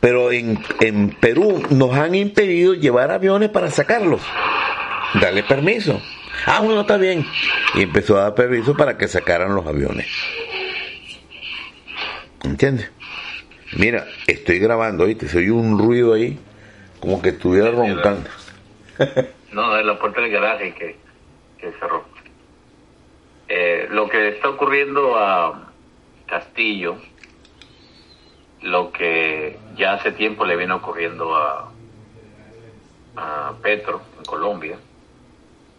pero en, en Perú nos han impedido llevar aviones para sacarlos. Dale permiso. Ah, bueno, está bien. Y empezó a dar permiso para que sacaran los aviones. ¿Entiendes? Mira, estoy grabando, ¿viste? Se oye un ruido ahí, como que estuviera roncando. [laughs] no, es la puerta del garaje que, que cerró. Eh, lo que está ocurriendo a Castillo lo que ya hace tiempo le viene ocurriendo a, a Petro en Colombia,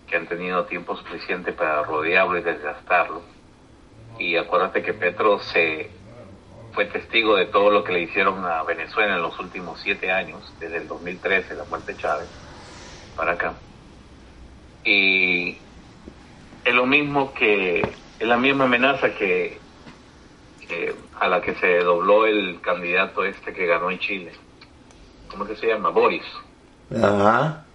que han tenido tiempo suficiente para rodearlo y desgastarlo. Y acuérdate que Petro se fue testigo de todo lo que le hicieron a Venezuela en los últimos siete años, desde el 2013, la muerte de Chávez, para acá. Y es lo mismo que, es la misma amenaza que a la que se dobló el candidato este que ganó en Chile. ¿Cómo que se llama? Boris. Ajá.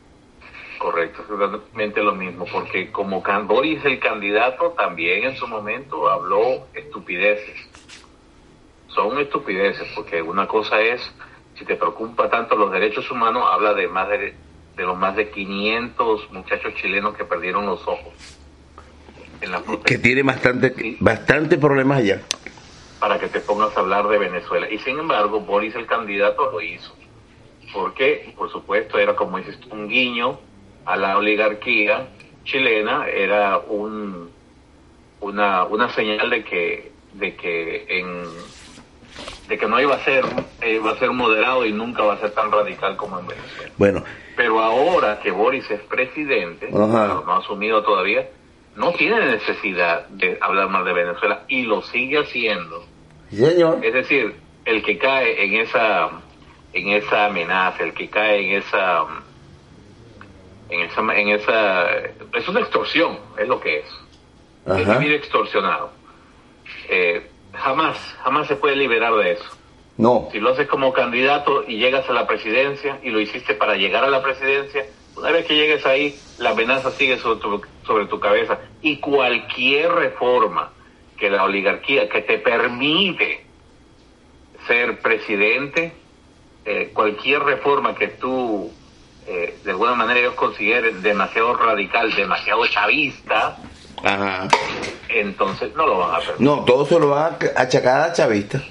Correcto, exactamente lo mismo, porque como Boris el candidato también en su momento habló estupideces. Son estupideces, porque una cosa es, si te preocupa tanto los derechos humanos, habla de más de, de los más de 500 muchachos chilenos que perdieron los ojos. En la que tiene bastante, bastante problemas allá para que te pongas a hablar de Venezuela. Y sin embargo, Boris el candidato lo hizo. Porque, por supuesto, era como dices, un guiño a la oligarquía chilena, era un, una, una señal de que, de que en de que no iba a ser iba a ser moderado y nunca va a ser tan radical como en Venezuela. Bueno, pero ahora que Boris es presidente, no ha asumido todavía, no tiene necesidad de hablar mal de Venezuela y lo sigue haciendo es decir, el que cae en esa, en esa amenaza, el que cae en esa, en esa, en esa, es una extorsión, es lo que es. Es vivir extorsionado. Eh, jamás, jamás se puede liberar de eso. No. Si lo haces como candidato y llegas a la presidencia y lo hiciste para llegar a la presidencia, una vez que llegues ahí, la amenaza sigue sobre tu, sobre tu cabeza. Y cualquier reforma que la oligarquía, que te permite ser presidente, eh, cualquier reforma que tú eh, de alguna manera ellos consideren demasiado radical, demasiado chavista, entonces no lo van a permitir. No, todo se lo van a achacar a chavista.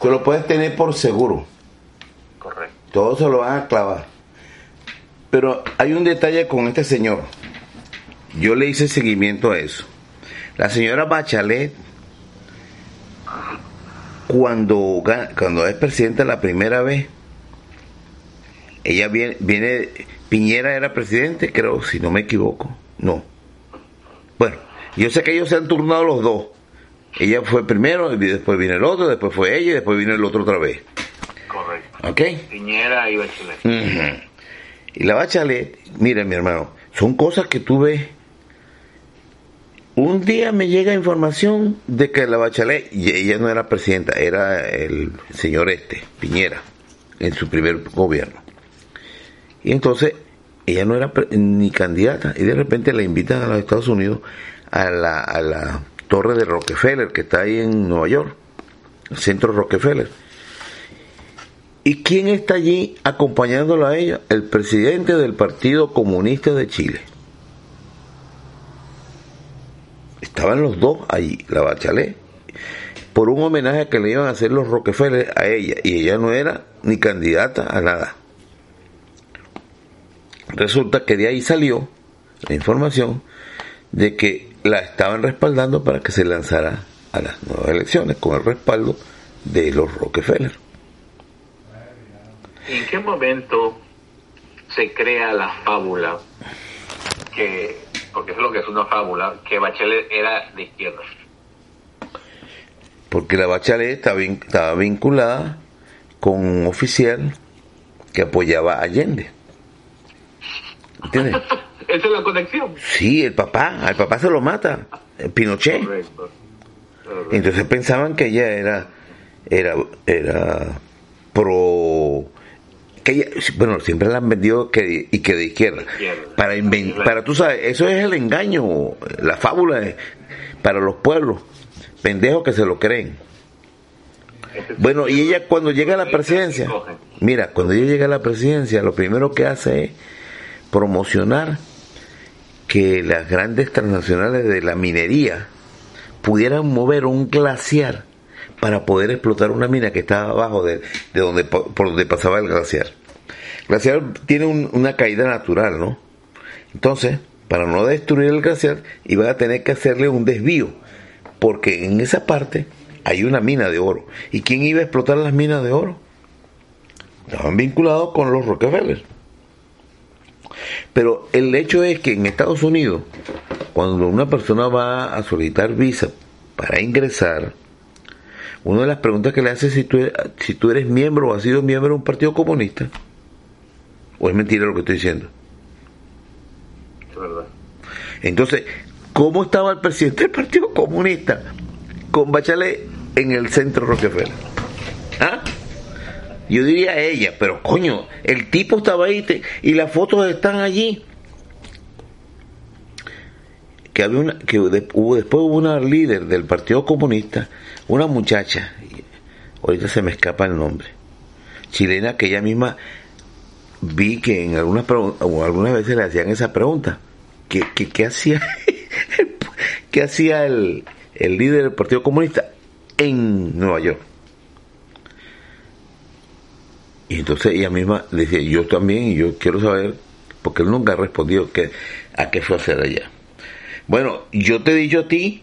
Tú lo puedes tener por seguro. Correcto. Todo se lo van a clavar. Pero hay un detalle con este señor. Yo le hice seguimiento a eso. La señora Bachelet, cuando, cuando es presidenta la primera vez, ella viene, viene, Piñera era presidente, creo, si no me equivoco. No. Bueno, yo sé que ellos se han turnado los dos. Ella fue primero, y después viene el otro, después fue ella y después viene el otro otra vez. Correcto. ¿Ok? Piñera y Bachelet. Y la Bachelet, mira mi hermano, son cosas que tú ves. Un día me llega información de que la Bachelet, y ella no era presidenta, era el señor este, Piñera, en su primer gobierno. Y entonces ella no era ni candidata y de repente la invitan a los Estados Unidos a la, a la torre de Rockefeller que está ahí en Nueva York, el centro Rockefeller. ¿Y quién está allí acompañándola a ella? El presidente del Partido Comunista de Chile. Estaban los dos allí, la Bachelet, por un homenaje que le iban a hacer los Rockefeller a ella, y ella no era ni candidata a nada. Resulta que de ahí salió la información de que la estaban respaldando para que se lanzara a las nuevas elecciones con el respaldo de los Rockefeller. ¿En qué momento se crea la fábula que, porque es lo que es una fábula, que Bachelet era de izquierda? Porque la Bachelet estaba, estaba vinculada con un oficial que apoyaba a Allende. ¿Entiendes? [laughs] Esa es la conexión. Sí, el papá, al papá se lo mata, Pinochet. Entonces pensaban que ella era, era, era pro, que ella, bueno, siempre la han vendido que, y que de izquierda. Para, para, tú sabes, eso es el engaño, la fábula para los pueblos, pendejos que se lo creen. Bueno, y ella cuando llega a la presidencia, mira, cuando ella llega a la presidencia, lo primero que hace es promocionar que las grandes transnacionales de la minería pudieran mover un glaciar para poder explotar una mina que estaba abajo de, donde por donde pasaba el glaciar. Glaciar tiene una caída natural, ¿no? Entonces, para no destruir el glaciar, iban a tener que hacerle un desvío, porque en esa parte hay una mina de oro. ¿Y quién iba a explotar las minas de oro? Estaban vinculados con los Rockefeller. Pero el hecho es que en Estados Unidos, cuando una persona va a solicitar visa para ingresar, una de las preguntas que le hace si tú, si tú eres miembro o has sido miembro de un partido comunista, o es mentira lo que estoy diciendo. Es verdad. Entonces, ¿cómo estaba el presidente del Partido Comunista con Bachelet en el centro Rockefeller? ¿Ah? Yo diría ella, pero coño, el tipo estaba ahí y las fotos están allí. Que había una, que hubo, después hubo una líder del Partido Comunista, una muchacha, ahorita se me escapa el nombre, chilena que ella misma vi que en algunas o algunas veces le hacían esa pregunta. ¿Qué, qué, hacía, [laughs] qué hacía el, el líder del Partido Comunista en Nueva York? Y entonces ella misma decía, yo también, yo quiero saber, porque él nunca ha respondido a qué fue hacer allá. Bueno, yo te he dicho a ti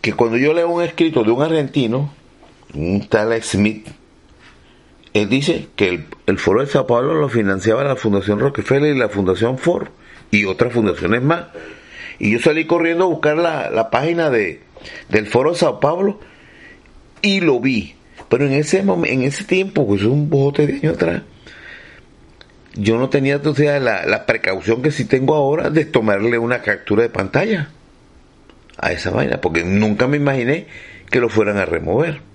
que cuando yo leo un escrito de un argentino, un tal Smith, él dice que el, Foro de Sao Paulo lo financiaba la Fundación Rockefeller y la Fundación Ford y otras fundaciones más. Y yo salí corriendo a buscar la, la página de, del Foro de Sao Paulo y lo vi. Pero en ese momento, en ese tiempo, pues un bote de años atrás, yo no tenía entonces la, la precaución que sí tengo ahora de tomarle una captura de pantalla a esa vaina, porque nunca me imaginé que lo fueran a remover.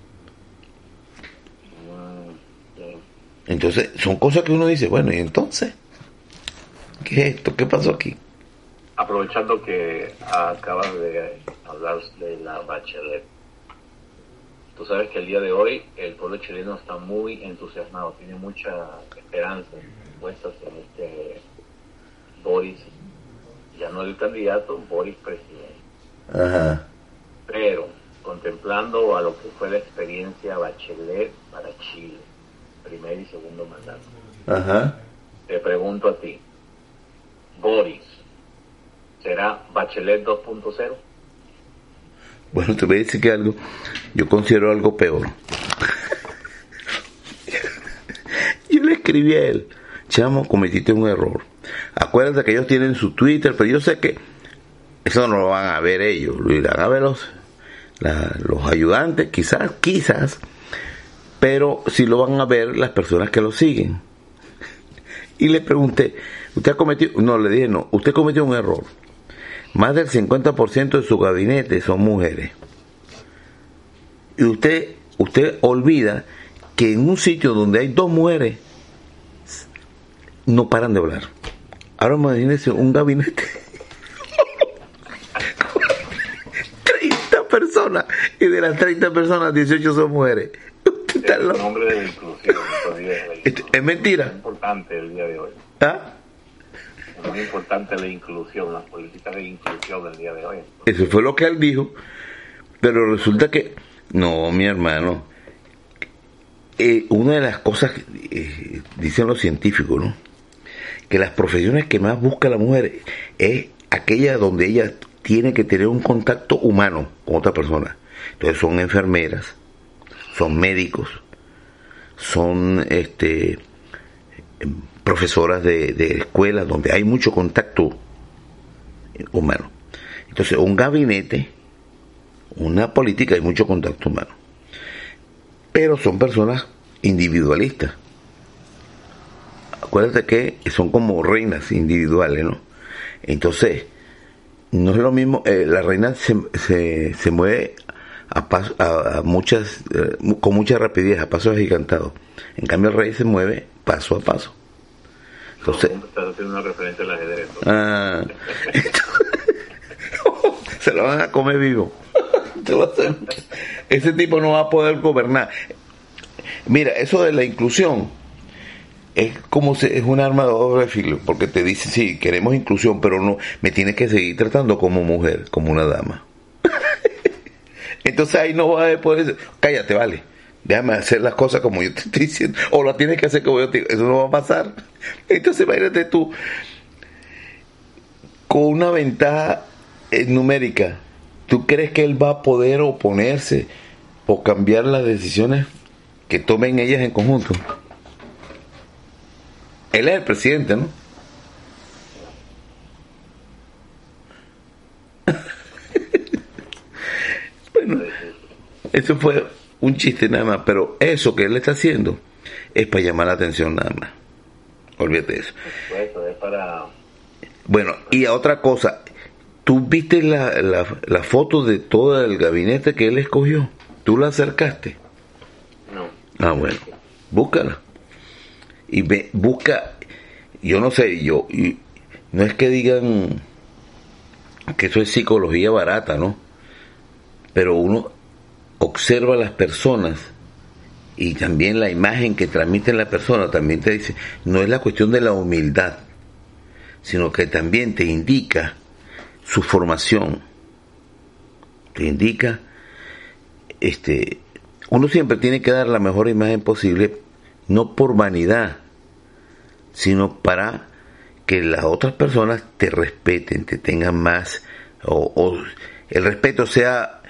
Entonces, son cosas que uno dice, bueno, ¿y entonces? ¿Qué es esto? ¿Qué pasó aquí? Aprovechando que acabas de hablar de la Bachelet, tú sabes que el día de hoy el pueblo chileno está muy entusiasmado, tiene mucha esperanza puestas en este Boris, ya no el candidato, Boris presidente. Ajá. Pero contemplando a lo que fue la experiencia Bachelet para Chile, primer y segundo mandato. Ajá. Te pregunto a ti, Boris, ¿será Bachelet 2.0? Bueno, te voy a decir que algo, yo considero algo peor. yo le escribí a él, chamo, cometiste un error. Acuérdate que ellos tienen su Twitter, pero yo sé que eso no lo van a ver ellos, lo irán a ver los, los ayudantes, quizás, quizás, pero si lo van a ver las personas que lo siguen. [laughs] Y le pregunté, ¿usted ha cometido? No, le dije, no, usted cometió un error. Más del 50% de su gabinete son mujeres. Y usted, usted olvida que en un sitio donde hay dos mujeres, no paran de hablar. Ahora imagínese un gabinete [laughs] personas y de las 30 personas 18 son mujeres. Es nombre de la inclusión. Es mentira. Es importante el día de hoy. ¿Ah? Es muy importante la inclusión, las políticas de inclusión del día de hoy. Eso fue lo que él dijo, pero resulta que, no, mi hermano, eh, una de las cosas, eh, dicen los científicos, ¿no? Que las profesiones que más busca la mujer es aquella donde ella tiene que tener un contacto humano con otra persona. Entonces son enfermeras, son médicos, son este profesoras de, escuelas donde hay mucho contacto humano. Entonces, un gabinete, una política, hay mucho contacto humano. Pero son personas individualistas. Acuérdate que son como reinas individuales, ¿no? Entonces, no es lo mismo, eh, la reina se, se, se mueve a, paso, a, muchas, eh, con mucha rapidez, a pasos agigantados. En cambio, el rey se mueve paso a paso. Entonces, estás haciendo una referencia al ajedrez. Ah, [laughs] se lo van a comer vivo. Ese tipo no va a poder gobernar. Mira, eso de la inclusión es como si es un arma de doble filo, porque te dice, sí, queremos inclusión, pero no, me tienes que seguir tratando como mujer, como una dama. Entonces ahí no va a poder decir, cállate, vale, déjame hacer las cosas como yo te estoy diciendo, o la tienes que hacer como yo te digo, eso no va a pasar. Entonces imagínate tú, con una ventaja eh, numérica, ¿tú crees que él va a poder oponerse o cambiar las decisiones que tomen ellas en conjunto? Él es el presidente, ¿no? bueno, eso fue un chiste nada más, pero eso que él está haciendo es para llamar la atención nada más. Olvídate de eso. es para... Bueno, y a otra cosa, ¿tú viste la, la, la foto de todo el gabinete que él escogió? ¿Tú la acercaste? No. Ah, bueno, búscala y ve, busca, yo no sé, yo, y no es que digan que eso es psicología barata, ¿no? Pero uno observa a las personas y también la imagen que transmite la persona también te dice, no es la cuestión de la humildad, sino que también te indica su formación, te indica, este, uno siempre tiene que dar la mejor imagen posible no por vanidad, sino para que las otras personas te respeten, te tengan más, o, el respeto sea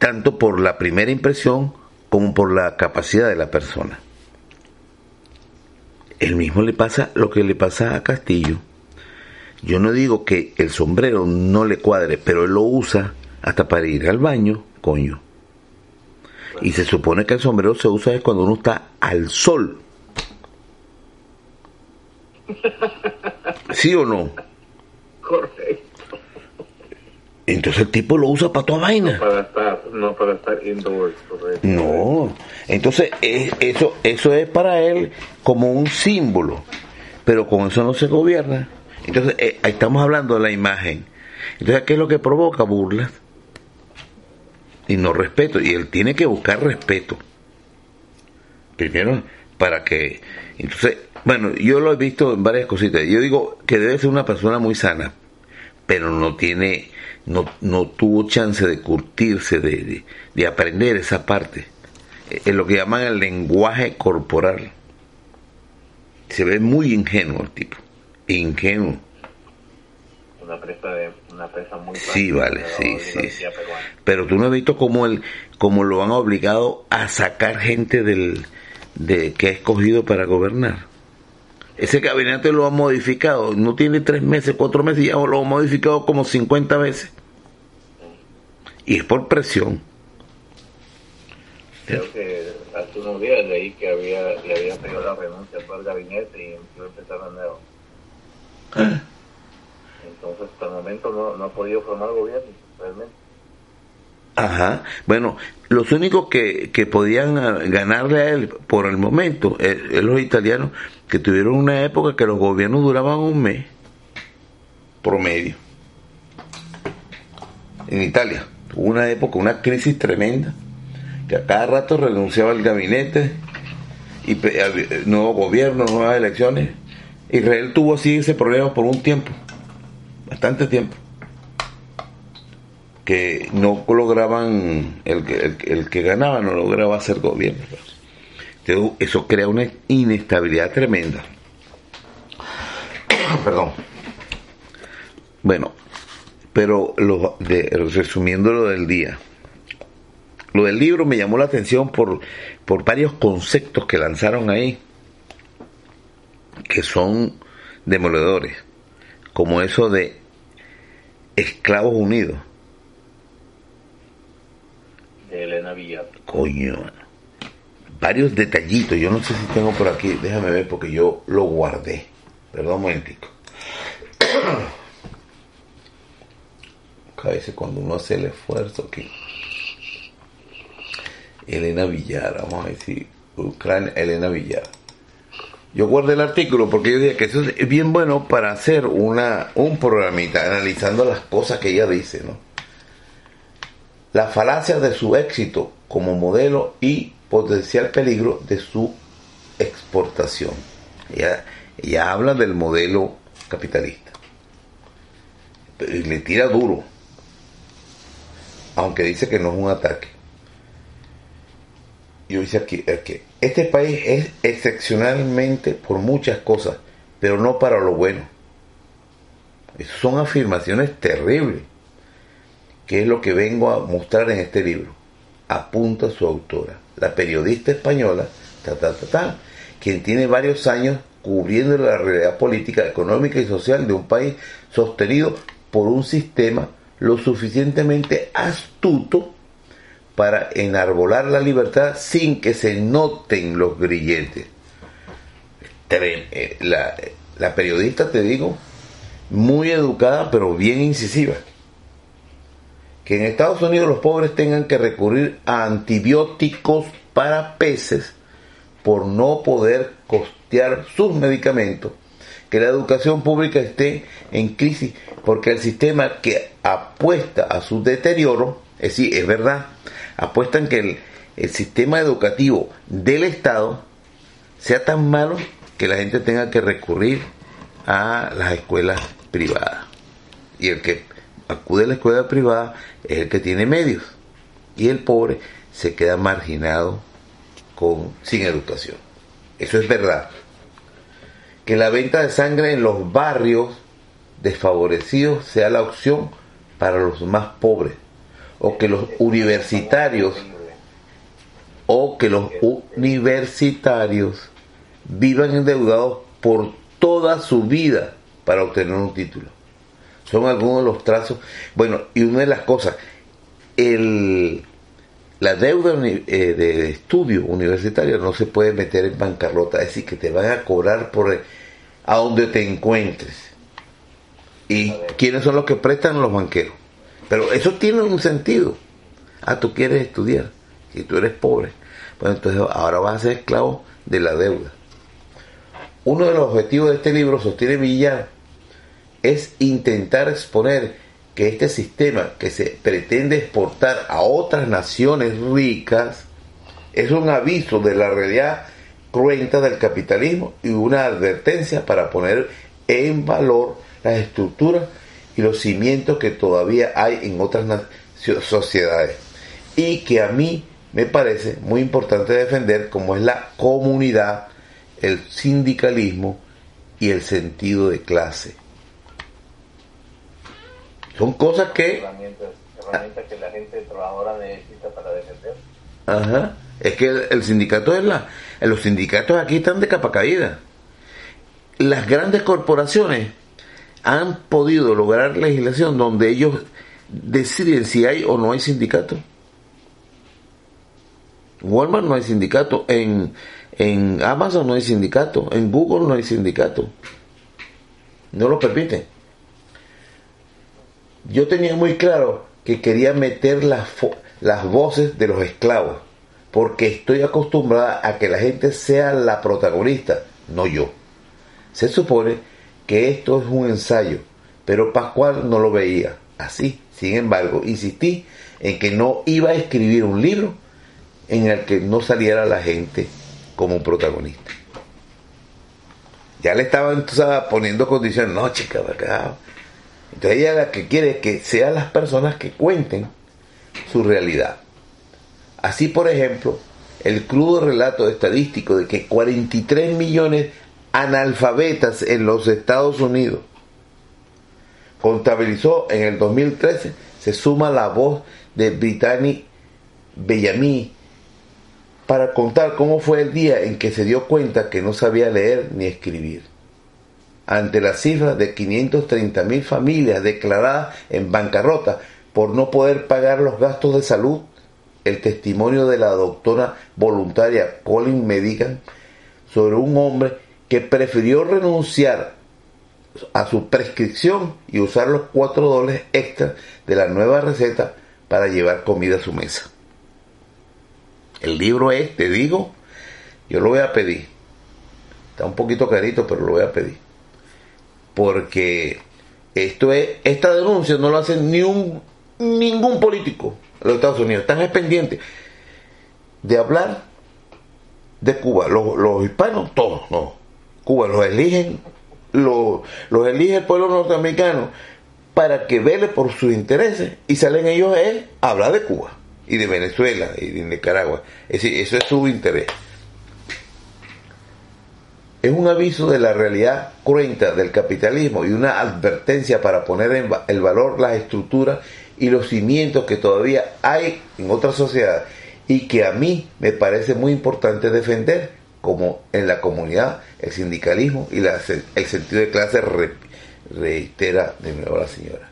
tanto por la primera impresión como por la capacidad de la persona. El mismo le pasa lo que le pasa a Castillo. Yo no digo que el sombrero no le cuadre, pero él lo usa hasta para ir al baño, coño. Y se supone que el sombrero se usa es cuando uno está al sol. [laughs] ¿Sí o no? Correcto. Entonces el tipo lo usa para toda vaina. Para estar, no para estar indoors, correcto. No, entonces eh, eso, eso es para él como un símbolo, pero con eso no se gobierna. Entonces eh, ahí estamos hablando de la imagen. Entonces, ¿qué es lo que provoca burlas? Y no respeto, y él tiene que buscar respeto. Primero, para que... Entonces, bueno, yo lo he visto en varias cositas. Yo digo que debe ser una persona muy sana, pero no tiene, no, no tuvo chance de curtirse, de, de, de aprender esa parte. Es lo que llaman el lenguaje corporal. Se ve muy ingenuo el tipo. Ingenuo. Una presa, de, una presa muy Sí, vale, sí, sí. Pero tú no has visto cómo, el, cómo lo han obligado a sacar gente del, de, que ha escogido para gobernar. Ese gabinete lo ha modificado, no tiene tres meses, cuatro meses, ya lo ha modificado como 50 veces. Y es por presión. Creo que hace unos días leí que había, le habían pedido la renuncia todo el gabinete y iba a empezar de nuevo. Entonces, hasta el momento no, no ha podido formar gobierno, realmente. Ajá. Bueno, los únicos que, que podían ah, ganarle a él por el momento es, es los italianos que tuvieron una época que los gobiernos duraban un mes promedio. En Italia hubo una época, una crisis tremenda, que a cada rato renunciaba el gabinete y había- nuevo gobierno, nuevas elecciones. Israel tuvo así ese problema por un tiempo, bastante tiempo que no lograban, el, el, el que ganaba no lograba hacer gobierno. Entonces, eso crea una inestabilidad tremenda. [coughs] Perdón. Bueno, pero lo de, resumiendo lo del día. Lo del libro me llamó la atención por, por varios conceptos que lanzaron ahí, que son demoledores, como eso de esclavos unidos. Elena Villar. Coño, varios detallitos. Yo no sé si tengo por aquí, déjame ver porque yo lo guardé. Perdón un momentico. A veces cuando uno hace el esfuerzo que Elena Villar, vamos a decir, Ucrania, Elena Villar. Yo guardé el artículo porque yo dije que eso es bien bueno para hacer una un programita analizando las cosas que ella dice, ¿no? La falacia de su éxito como modelo y potencial peligro de su exportación. Ella, habla del modelo capitalista. Y le tira duro, aunque dice que no es un ataque. Yo dice aquí, que este país es excepcionalmente por muchas cosas, pero no para lo bueno. Son afirmaciones terribles que es lo que vengo a mostrar en este libro. Apunta su autora, la periodista española, ta, ta, ta, quien tiene varios años cubriendo la realidad política, económica y social de un país sostenido por un sistema lo suficientemente astuto para enarbolar la libertad sin que se noten los grilletes. Eh, La, la periodista, te digo, muy educada pero bien incisiva que en Estados Unidos los pobres tengan que recurrir a antibióticos para peces por no poder costear sus medicamentos, que la educación pública esté en crisis porque el sistema que apuesta a su deterioro, es decir, es verdad, apuestan que el, el sistema educativo del Estado sea tan malo que la gente tenga que recurrir a las escuelas privadas. Y el que acude a la escuela privada es el que tiene medios. Y el pobre se queda marginado con, sin educación. Eso es verdad. Que la venta de sangre en los barrios desfavorecidos sea la opción para los más pobres. O que los universitarios o que los universitarios vivan endeudados por toda su vida para obtener un título. Son algunos de los trazos. Bueno, y una de las cosas, el, la deuda eh, de estudio universitario no se puede meter en bancarrota, es decir, que te van a cobrar por, a donde te encuentres. ¿Y quiénes son los que prestan? Los banqueros. Pero eso tiene un sentido. Ah, tú quieres estudiar. Si tú eres pobre, pues entonces ahora vas a ser esclavo de la deuda. Uno de los objetivos de este libro, sostiene Villar, es intentar exponer que este sistema que se pretende exportar a otras naciones ricas es un aviso de la realidad cruenta del capitalismo y una advertencia para poner en valor las estructuras y los cimientos que todavía hay en otras sociedades y que a mí me parece muy importante defender como es la comunidad, el sindicalismo y el sentido de clase. Son cosas que... Herramientas, herramientas que la gente trabajadora necesita para defender. Ajá. Es que el, sindicato es la... Los sindicatos aquí están de capa caída. Las grandes corporaciones han podido lograr legislación donde ellos deciden si hay o no hay sindicato. En Walmart no hay sindicato, en, en Amazon no hay sindicato, en Google no hay sindicato. No lo permiten. Yo tenía muy claro que quería meter las, las voces de los esclavos, porque estoy acostumbrada a que la gente sea la protagonista, no yo. Se supone que esto es un ensayo, pero Pascual no lo veía así. Sin embargo, insistí en que no iba a escribir un libro en el que no saliera la gente como protagonista. Ya le estaba entonces poniendo condiciones, no chica, acá. Entonces ella la que quiere que sean las personas que cuenten su realidad. Así, por ejemplo, el crudo relato estadístico de que 43 millones analfabetas en los Estados Unidos contabilizó en el 2013, se suma la voz de Brittany Bellamy para contar cómo fue el día en que se dio cuenta que no sabía leer ni escribir. Ante la cifra de 530 mil familias declaradas en bancarrota por no poder pagar los gastos de salud, el testimonio de la doctora voluntaria Colin Medigan sobre un hombre que prefirió renunciar a su prescripción y usar los cuatro dólares extra de la nueva receta para llevar comida a su mesa. El libro es, te digo, yo lo voy a pedir. Está un poquito carito, pero lo voy a pedir. Porque esto es, esta denuncia no lo hace ni un, ningún político de los Estados Unidos. Están pendientes de hablar de Cuba. Los, los hispanos, todos, no. Cuba los eligen, los, los elige el pueblo norteamericano para que vele por sus intereses y salen ellos a hablar de Cuba y de Venezuela y de Nicaragua. Es decir, eso es su interés. Es un aviso de la realidad cruenta del capitalismo y una advertencia para poner en el valor las estructuras y los cimientos que todavía hay en otras sociedades y que a mí me parece muy importante defender, como en la comunidad, el sindicalismo y el sentido de clase, reitera de nuevo la señora.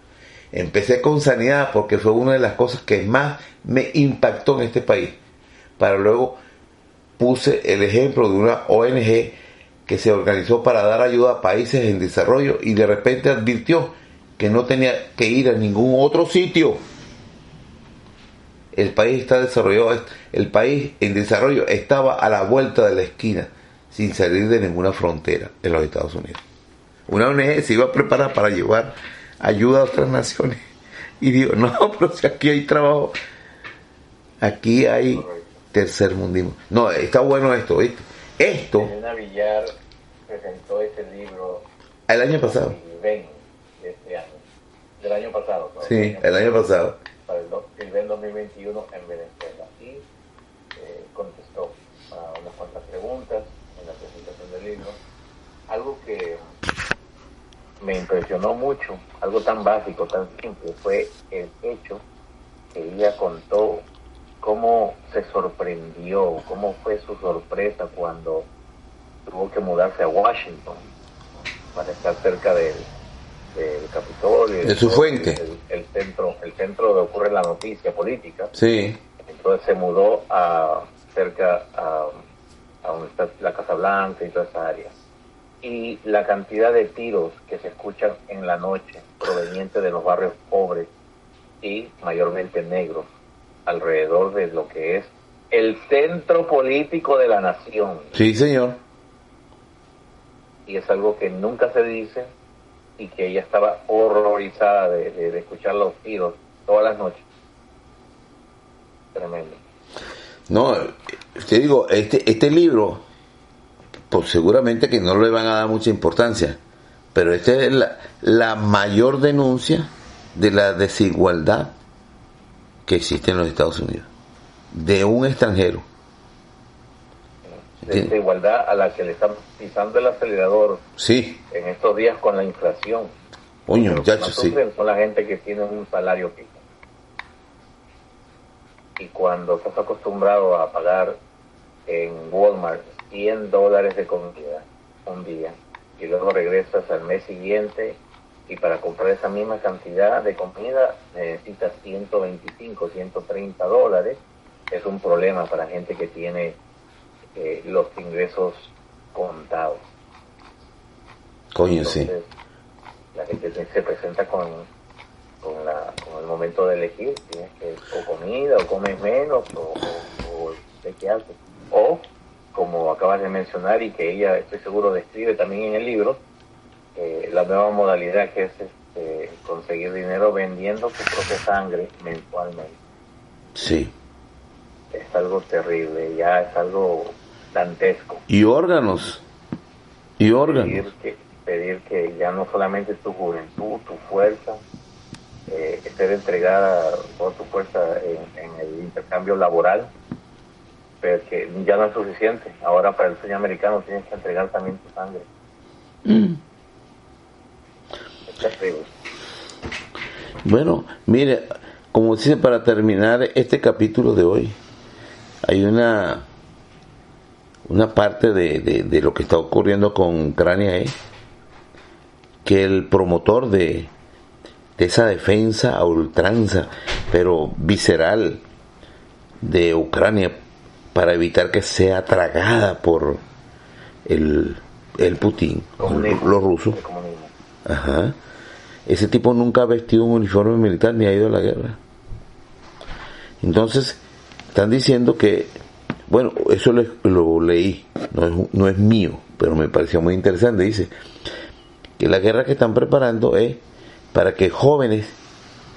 Empecé con sanidad porque fue una de las cosas que más me impactó en este país. Para luego puse el ejemplo de una ONG que se organizó para dar ayuda a países en desarrollo y de repente advirtió que no tenía que ir a ningún otro sitio. El país está desarrollado, el país en desarrollo estaba a la vuelta de la esquina sin salir de ninguna frontera en los Estados Unidos. Una ONG se iba a preparar para llevar ayuda a otras naciones. [laughs] Y digo, no, [laughs] pero si aquí hay trabajo, aquí hay tercer mundismo. No, está bueno esto, ¿viste? Esto. Elena Villar presentó este libro. El año pasado. de este año. Del año pasado. Sí, el año pasado. Para el, el 2021 en Venezuela. Y eh, contestó a unas cuantas preguntas en la presentación del libro. Algo que me impresionó mucho, algo tan básico, tan simple, fue el hecho que ella contó cómo se sorprendió, cómo fue su sorpresa cuando tuvo que mudarse a Washington para estar cerca del, del Capitolio. De su fuente. El, centro, el centro donde ocurre la noticia política. Sí. Entonces se mudó a cerca a, a donde está la Casa Blanca y toda esa área y la cantidad de tiros que se escuchan en la noche provenientes de los barrios pobres y mayormente negros alrededor de lo que es el centro político de la nación. Sí, señor. Y es algo que nunca se dice y que ella estaba horrorizada de, escuchar los tiros todas las noches. Tremendo. No, te digo, este, este libro pues seguramente que no le van a dar mucha importancia, pero esta es la, mayor denuncia de la desigualdad que existe en los Estados Unidos, de un extranjero. Desigualdad a la que le están pisando el acelerador sí. en estos días con la inflación. Coño, muchachos, sí. Son la gente que tiene un salario fijo. Y cuando estás acostumbrado a pagar en Walmart 100 dólares de comida un día y luego regresas al mes siguiente y para comprar esa misma cantidad de comida necesitas 125, 130 dólares. Es un problema para gente que tiene eh, los ingresos contados. Coño, sí. La gente se presenta con, con, la, con el momento de elegir, tienes que o comida o comes menos o, o, de qué haces. O como acabas de mencionar y que ella, estoy seguro, describe también en el libro, eh, la nueva modalidad que es este, conseguir dinero vendiendo su propia sangre mensualmente. Sí. Es algo terrible, ya es algo dantesco. Y órganos. Y órganos. Pedir que, pedir que ya no solamente tu juventud, tu fuerza, eh, esté entregada toda tu fuerza en el intercambio laboral, pero que ya no es suficiente. Ahora para el sueño americano tienes que entregar también tu sangre. Mm. [clears throat] Bueno, mire, como dice para terminar este capítulo de hoy, hay una una parte de, de, lo que está ocurriendo con Ucrania es que el promotor de, de esa defensa a ultranza, pero visceral de Ucrania para evitar que sea tragada por el, el Putin, los rusos. Ajá. Ese tipo nunca ha vestido un uniforme militar ni ha ido a la guerra. Entonces, están diciendo que, bueno, eso lo, leí, no es, no es mío, pero me pareció muy interesante. Dice que la guerra que están preparando es para que jóvenes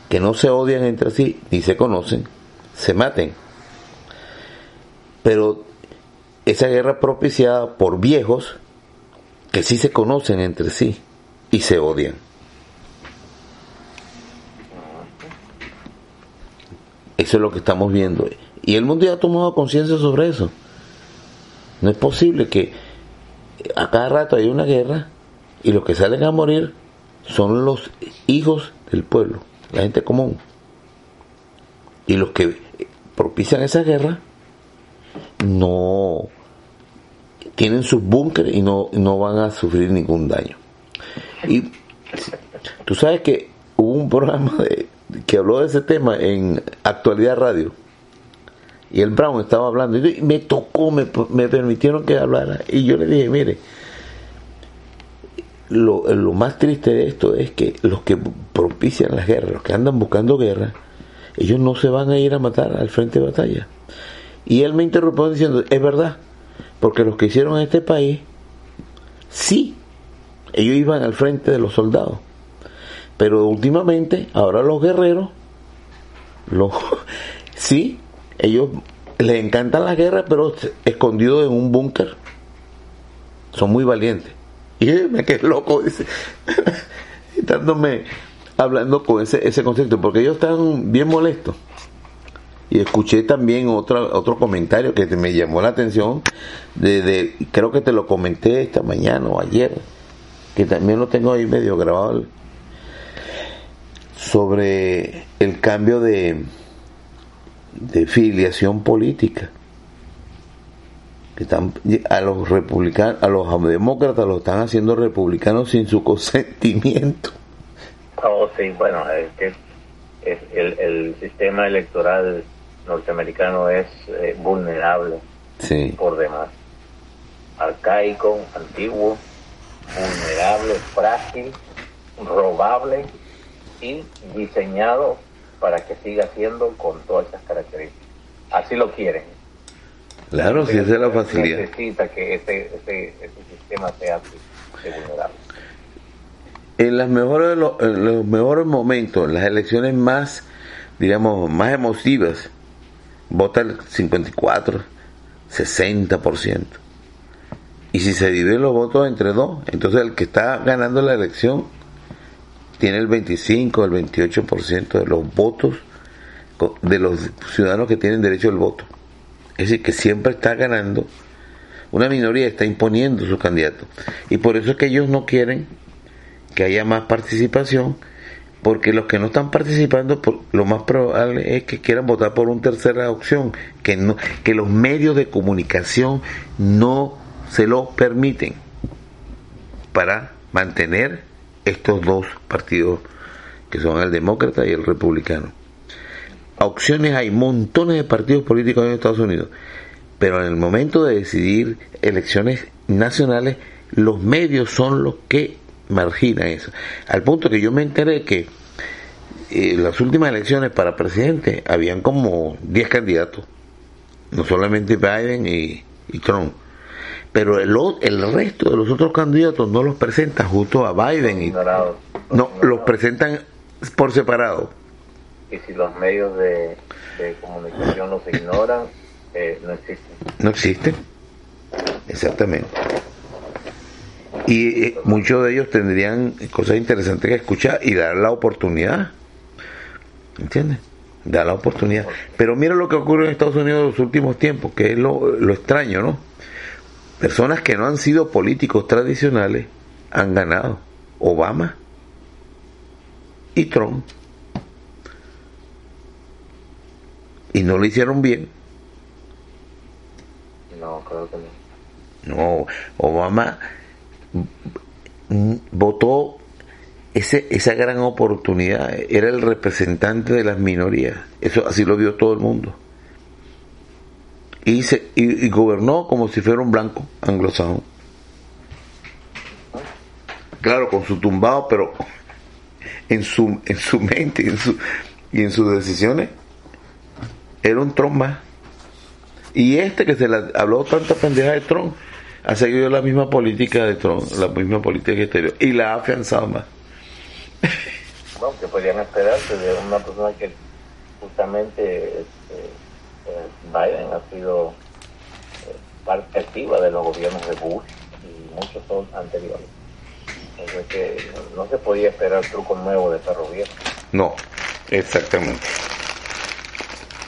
que no se odian entre sí ni se conocen, se maten pero esa guerra propiciada por viejos que sí se conocen entre sí y se odian. Eso es lo que estamos viendo. Y el mundo ya ha tomado conciencia sobre eso. No es posible que a cada rato haya una guerra y los que salen a morir son los hijos del pueblo, la gente común. Y los que propician esa guerra no tienen sus búnkeres y no, no van a sufrir ningún daño. Y tú sabes que hubo un programa de, que habló de ese tema en Actualidad Radio. Y el Brown estaba hablando y me tocó, me, me permitieron que hablara. Y yo le dije, mire, lo, lo, más triste de esto es que los que propician las guerras, los que andan buscando guerra, ellos no se van a ir a matar al frente de batalla. Y él me interrumpió diciendo, es verdad, porque los que hicieron este país, sí, ellos iban al frente de los soldados. Pero últimamente, ahora los guerreros, los, [laughs] sí, ellos les encantan la guerra, pero escondidos en un búnker. Son muy valientes. Y [laughs] me quedé loco, dice, [laughs] estándome hablando con ese, ese concepto, porque ellos están bien molestos. Y escuché también otro, otro comentario que me llamó la atención, de, creo que te lo comenté esta mañana o ayer, que también lo tengo ahí medio grabado, sobre el cambio de, de filiación política. Que están, a los republicanos, a los demócratas lo están haciendo republicanos sin su [laughs] consentimiento. Oh, sí, bueno, es que el, el sistema electoral norteamericano es eh, vulnerable por demás. Arcaico, antiguo, vulnerable, frágil, robable y diseñado para que siga siendo con todas esas características. Así lo quieren. Claro, si esa es la facilidad. Necesita que ese, ese, ese sistema sea vulnerable. En, las mejores, en los mejores momentos, en las elecciones más, digamos, más emotivas, vota el 54, 60%. Y si se dividen los votos entre dos, entonces el que está ganando la elección tiene el 25, el 28% de los votos de los ciudadanos que tienen derecho al voto. Es decir, que siempre está ganando, una minoría está imponiendo su candidato. Y por eso es que ellos no quieren que haya más participación, porque los que no están participando, lo más probable es que quieran votar por una tercera opción, que, no, que los medios de comunicación no se lo permiten para mantener estos dos partidos que son el demócrata y el republicano. Opciones hay montones de partidos políticos en Estados Unidos, pero en el momento de decidir elecciones nacionales, los medios son los que marginan eso. Al punto que yo me enteré que eh, las últimas elecciones para presidente habían como 10 candidatos, no solamente Biden y Trump pero el, el resto de los otros candidatos no los presentan justo a Biden y no los presentan por separado. Y si los medios de, comunicación los ignoran eh, no existen. No existen. Exactamente. Y eh, muchos de ellos tendrían cosas interesantes que escuchar y dar la oportunidad. ¿entiendes? dar la oportunidad. Pero mira lo que ocurre en Estados Unidos en los últimos tiempos que es lo, lo extraño ¿no? Personas que no han sido políticos tradicionales han ganado. Obama y Trump. Y no lo hicieron bien. No, creo que no. No, Obama votó ese, esa gran oportunidad. Era el representante de las minorías. Eso así lo vio todo el mundo y, se, y, gobernó como si fuera un blanco anglosajón. Claro, con su tumbado, pero en su, en su mente en, su, y en sus decisiones era un Trump más. Y este que se le habló tanta pendeja de Trump, ha seguido la misma política de Trump, la misma política exterior, y la ha afianzado más. Bueno, que podían esperarse de una persona que justamente este, Biden ha sido eh, parte activa de los gobiernos de Bush y muchos son anteriores. Entonces no se podía esperar truco nuevo de esta gobierno. No, exactamente.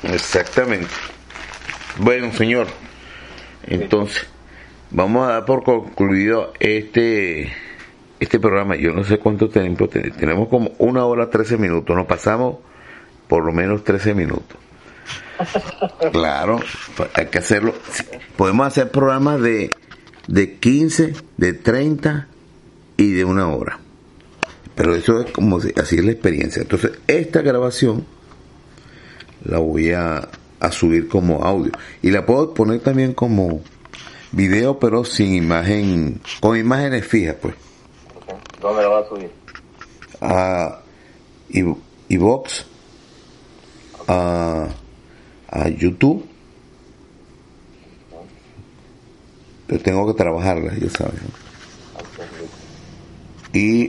Exactamente. Bueno, señor, entonces vamos a dar por concluido este este programa. Yo no sé cuánto tiempo tenemos. Tenemos como una hora trece minutos. Nos pasamos por lo menos trece minutos. Claro, hay que hacerlo. Podemos hacer programas de, de 15, de 30 y de una hora. Pero eso es como así es la experiencia. Entonces, esta grabación la voy a, a subir como audio. Y la puedo poner también como video, pero sin imagen, con imágenes fijas, pues. ¿Dónde la va a subir? A iVox, a a YouTube. Pero tengo que trabajarla, ya sabes. Y